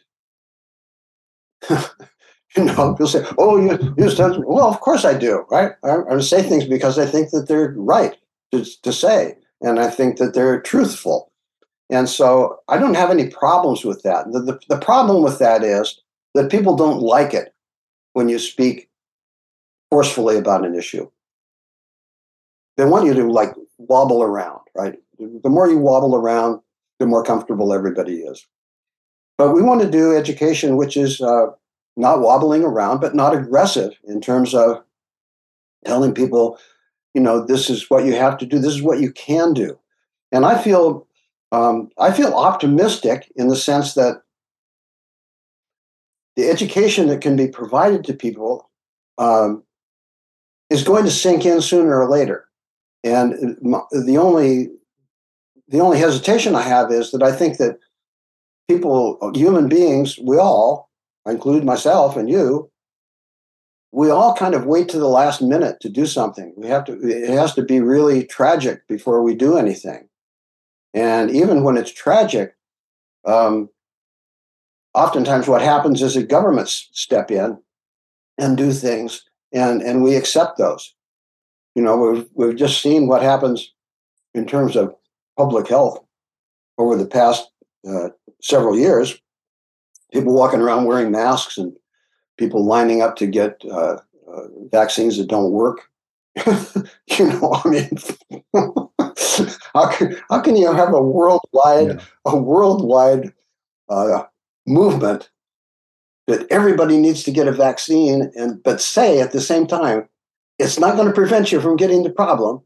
Speaker 2: you know, people say, "Oh, you, you well, of course I do, right? I, I say things because I think that they're right to, to say, and I think that they're truthful. And so I don't have any problems with that. The, the, the, problem with that is that people don't like it when you speak forcefully about an issue. They want you to like wobble around, right? The more you wobble around, the more comfortable everybody is. But we want to do education which is uh, not wobbling around, but not aggressive in terms of telling people, you know, this is what you have to do, this is what you can do. And I feel um, I feel optimistic in the sense that the education that can be provided to people um, is going to sink in sooner or later. And the only the only hesitation I have is that I think that people, human beings, we all, I include myself and you, we all kind of wait to the last minute to do something. We have to. It has to be really tragic before we do anything. And even when it's tragic, um, oftentimes what happens is that governments step in and do things, and, and we accept those. You know, we've, we've just seen what happens in terms of public health over the past uh, several years. People walking around wearing masks and people lining up to get uh, uh, vaccines that don't work. you know, I mean, how can how can you have a worldwide yeah. a worldwide uh, movement that everybody needs to get a vaccine and but say at the same time it's not going to prevent you from getting the problem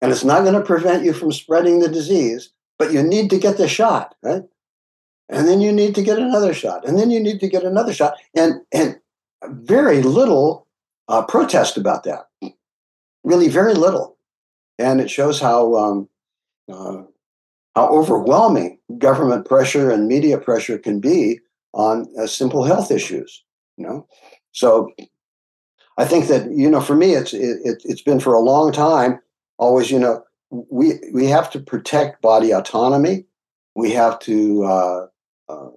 Speaker 2: and it's not going to prevent you from spreading the disease but you need to get the shot right? And then you need to get another shot and then you need to get another shot and and very little uh, protest about that. Really very little and it shows how um, uh, how overwhelming government pressure and media pressure can be on uh, simple health issues. You know, so I think that you know, for me, it's it, it's been for a long time. Always, you know, we we have to protect body autonomy. We have to uh, uh,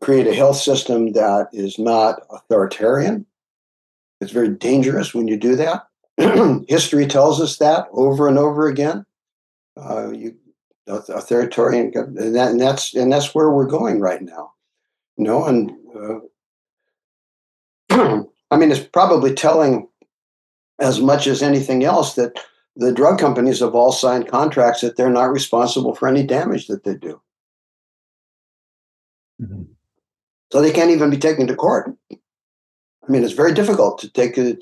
Speaker 2: create a health system that is not authoritarian. It's very dangerous when you do that. History tells us that over and over again. Uh, you authoritarian, and, that, and, that's and that's where we're going right now. You know, and uh, I mean, it's probably telling as much as anything else that the drug companies have all signed contracts that they're not responsible for any damage that they do. Mm-hmm. So they can't even be taken to court. I mean, it's very difficult to take to,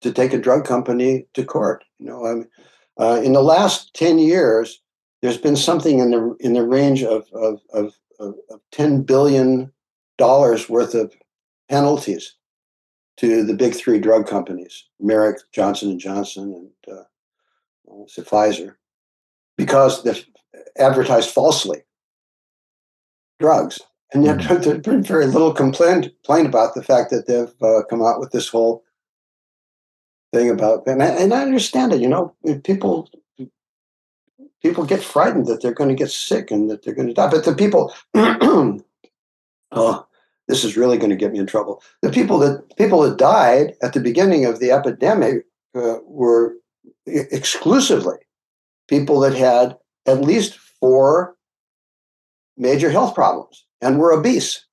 Speaker 2: to take a drug company to court. You know, I mean, uh, in the last ten years, there's been something in the in the range of of of, of, of ten billion dollars worth of penalties to the big three drug companies: Merck, Johnson and Johnson, and uh, Pfizer, because they've advertised falsely drugs. And yet, mm-hmm. there's been very little complaint, complaint about the fact that they've uh, come out with this whole thing about, and I, and I understand it. You know, people people get frightened that they're going to get sick and that they're going to die. But the people, oh, this is really going to get me in trouble. The people that people that died at the beginning of the epidemic uh, were exclusively people that had at least four major health problems and were obese.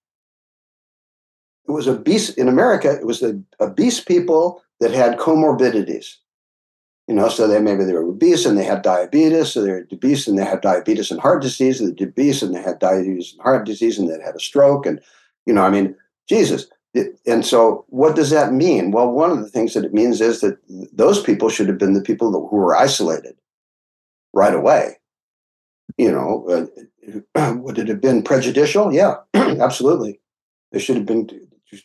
Speaker 2: It was obese in America. It was the obese people that had comorbidities. You know, so they maybe they were obese and they had diabetes, so they're obese and they had diabetes and heart disease, and they're obese and they had diabetes and heart disease and they had a stroke. And, you know, I mean, Jesus. and so what does that mean? Well, one of the things that it means is that those people should have been the people who were isolated right away. You know, uh, would it have been prejudicial? Yeah, absolutely. They should have been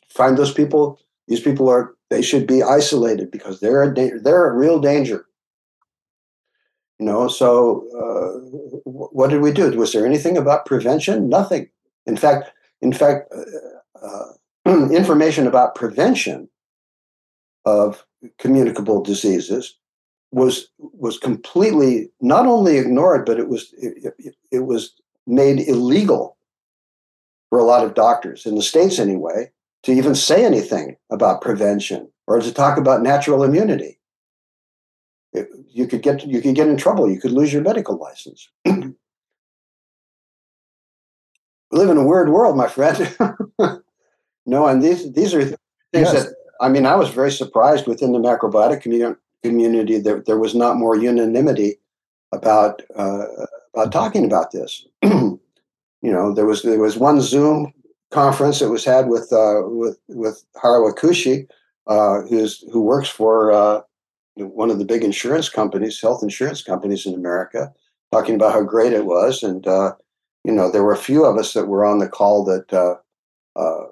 Speaker 2: find those people. These people are they should be isolated because they're a da- they're a real danger. You know, so uh, what did we do? Was there anything about prevention? Nothing. In fact, in fact, uh, uh, information about prevention of communicable diseases was was completely not only ignored, but it was it, it, it was made illegal for a lot of doctors in the states anyway to even say anything about prevention or to talk about natural immunity. It, you could get you could get in trouble. You could lose your medical license. we live in a weird world, my friend. no, and these these are things yes. that I mean. I was very surprised within the macrobiotic community, community that there was not more unanimity about uh, about talking about this. you know, there was there was one Zoom conference that was had with uh, with with Hara Kushi, uh, who's who works for uh, one of the big insurance companies, health insurance companies in America, talking about how great it was. And uh, you know, there were a few of us that were on the call that uh, uh,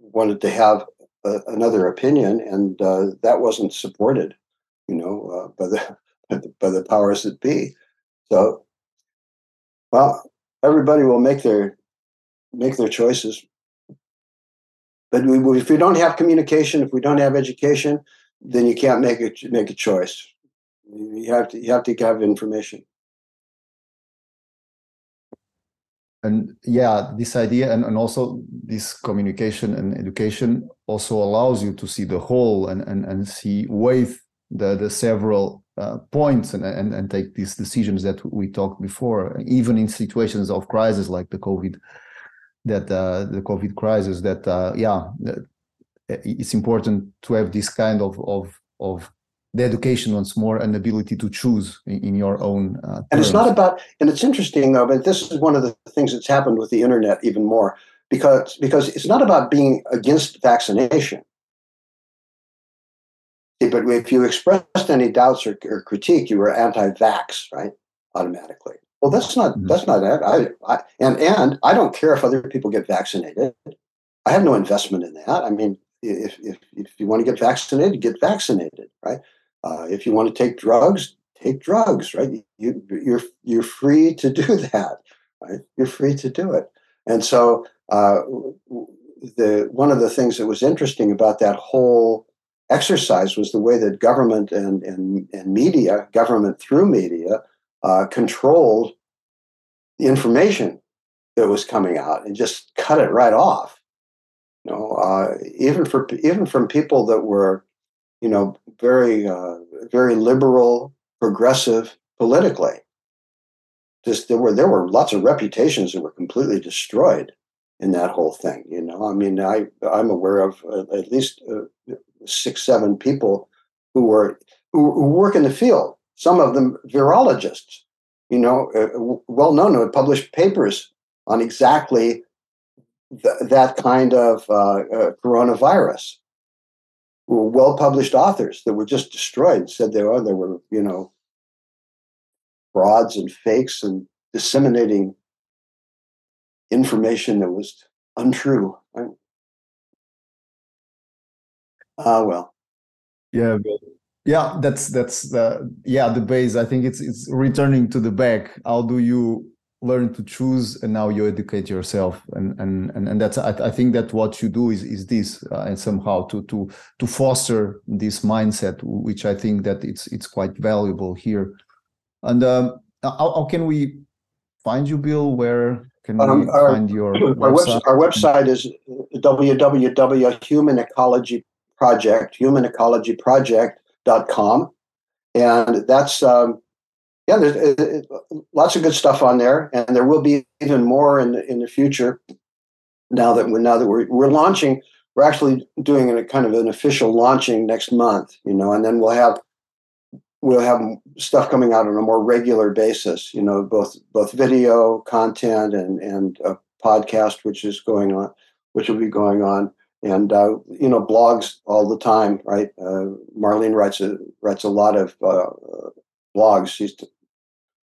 Speaker 2: wanted to have a, another opinion, and that wasn't supported. You know, by the by the powers that be. So well, everybody will make their make their choices. But we, if we don't have communication, if we don't have education, then you can't make a make a choice. You have to you have to have information.
Speaker 3: And yeah, this idea and, and also this communication and education also allows you to see the whole and and, and see with the the several uh, points and, and and take these decisions that we talked before, even in situations of crisis like the COVID, that uh, the COVID crisis. That uh, yeah, it's important to have this kind of of of the education once more and ability to choose in, in your own.
Speaker 2: Uh, and it's not about. And it's interesting though, but this is one of the things that's happened with the internet even more because because it's not about being against vaccination but if you expressed any doubts or, or critique, you were anti-vax, right? Automatically. Well, that's not mm-hmm. that's not I, I and and I don't care if other people get vaccinated. I have no investment in that. I mean, if if, if you want to get vaccinated, get vaccinated, right? Uh, if you want to take drugs, take drugs, right? You, you're you're free to do that, right? You're free to do it. And so uh, the one of the things that was interesting about that whole exercise was the way that government and and, and media, government through media, uh, controlled the information that was coming out and just cut it right off. You know, uh, even for even from people that were, you know, very uh, very liberal, progressive politically. Just there were there were lots of reputations that were completely destroyed in that whole thing. You know, I mean, I I'm aware of uh, at least uh, six seven people who were who, who work in the field. Some of them virologists you know, uh, well known who had published papers on exactly th- that kind of uh, uh, coronavirus. Were well published authors that were just destroyed. Said they were there were you know frauds and fakes and disseminating information that was untrue. Ah, well.
Speaker 1: Yeah, yeah that's that's the yeah the base. I think it's it's returning to the back. How do you learn to choose and now you educate yourself? And and and, and that's I, I think that what you do is is this uh, and somehow to to to foster this mindset which i think that it's it's quite valuable here. And um, how, how can we find you bill? Where can um, we our, find your
Speaker 2: our website? our website is www.humanecologyproject humanecologyproject com, and that's um, yeah. There's uh, uh, lots of good stuff on there, and there will be even more in the, in the future. Now that we're now that we're we're launching, we're actually doing a kind of an official launching next month. You know, and then we'll have we'll have stuff coming out on a more regular basis. You know, both both video content and and a podcast, which is going on, which will be going on and uh, you know blogs all the time, right? Uh, Marlene writes a writes a lot of uh, blogs. She's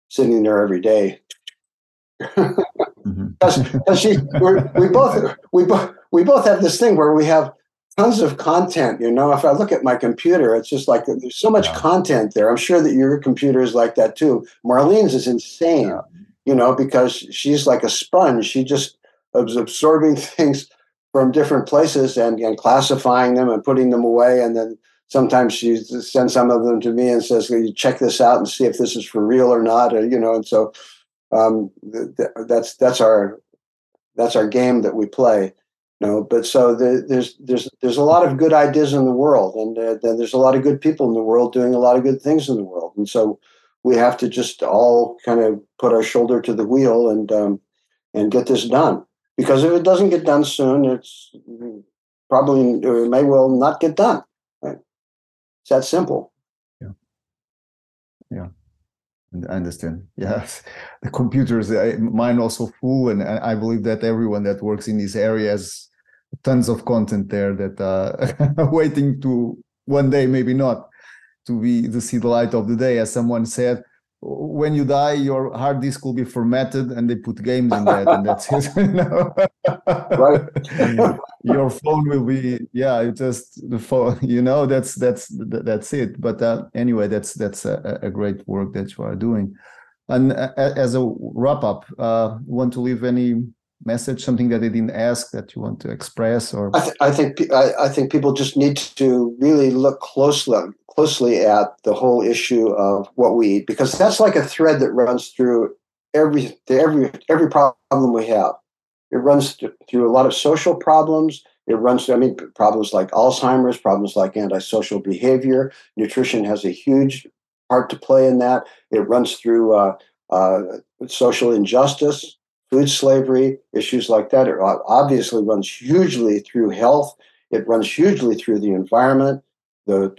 Speaker 2: sitting there every day. because mm-hmm. she we both we both we both have this thing where we have tons of content you know if i look at my computer it's just like there's so much yeah. content there i'm sure that your computer is like that too marlene's is insane yeah. you know because she's like a sponge she just is absorbing things from different places and, and classifying them and putting them away. And then sometimes she sends some of them to me and says, you check this out and see if this is for real or not. Or, you know, and so um, th- th- that's, that's our, that's our game that we play. You know, but so the, there's there's there's a lot of good ideas in the world, and uh, there's a lot of good people in the world doing a lot of good things in the world, and so we have to just all kind of put our shoulder to the wheel and um, and get this done because if it doesn't get done soon, it's probably it may well not get done. Right? It's that simple.
Speaker 1: Yeah. Yeah. I understand. Yes, the computers, mine also full, and I believe that everyone that works in this area has tons of content there that uh, waiting to one day, maybe not, to be to see the light of the day. As someone said, when you die, your hard disk will be formatted, and they put games in that, and that's it. right. your phone will be, yeah, it just the phone. You know, that's that's that's it. But uh, anyway, that's that's a, a, great work that you are doing. And as a wrap up, uh, want to leave any message, something that they didn't ask that you want to express, or
Speaker 2: I, th- I think I, I think people just need to really look closely closely at the whole issue of what we eat because that's like a thread that runs through every every every problem we have. It runs through a lot of social problems. It runs through, I mean, problems like Alzheimer's, problems like antisocial behavior. Nutrition has a huge part to play in that. It runs through uh, uh, social injustice, food slavery, issues like that. It obviously runs hugely through health. It runs hugely through the environment, the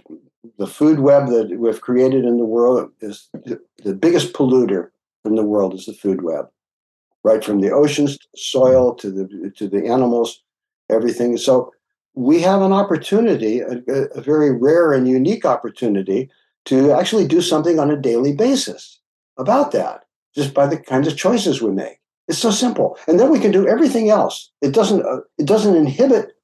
Speaker 2: the food web that we've created in the world is the, the biggest polluter in the world is the food web, right from the oceans to soil to the to the animals, everything. So we have an opportunity, a, a very rare and unique opportunity, to actually do something on a daily basis about that, just by the kinds of choices we make. It's so simple, and then we can do everything else. It doesn't uh, it doesn't inhibit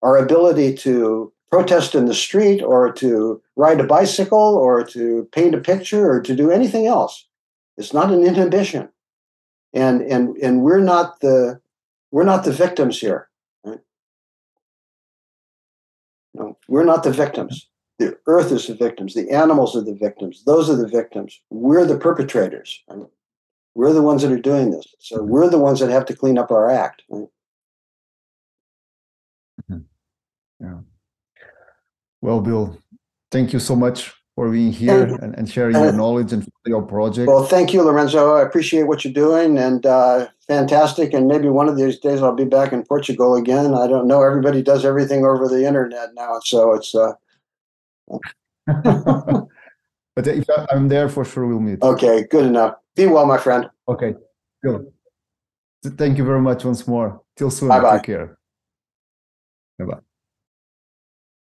Speaker 2: our ability to protest in the street or to ride a bicycle or to paint a picture or to do anything else. It's not an inhibition. And and and we're not the we're not the victims here. Right? No, we're not the victims. The earth is the victims. The animals are the victims. Those are the victims. We're the perpetrators. Right? We're the ones that are doing this. So we're the ones that have to clean up our act. Right?
Speaker 1: Yeah. Well, Bill, thank you so much for being here and, and, sharing your knowledge and your project.
Speaker 2: Well, thank you, Lorenzo. I appreciate what you're doing and uh, fantastic. And maybe one of these days I'll be back in Portugal again. I don't know. Everybody does everything over the internet now. So it's. Uh...
Speaker 1: but if I'm there, for sure we'll meet.
Speaker 2: Okay, good enough. Be well, my friend.
Speaker 1: Okay, good. Thank you very much once more. Till soon.
Speaker 2: Bye bye.
Speaker 1: Take care. Bye bye.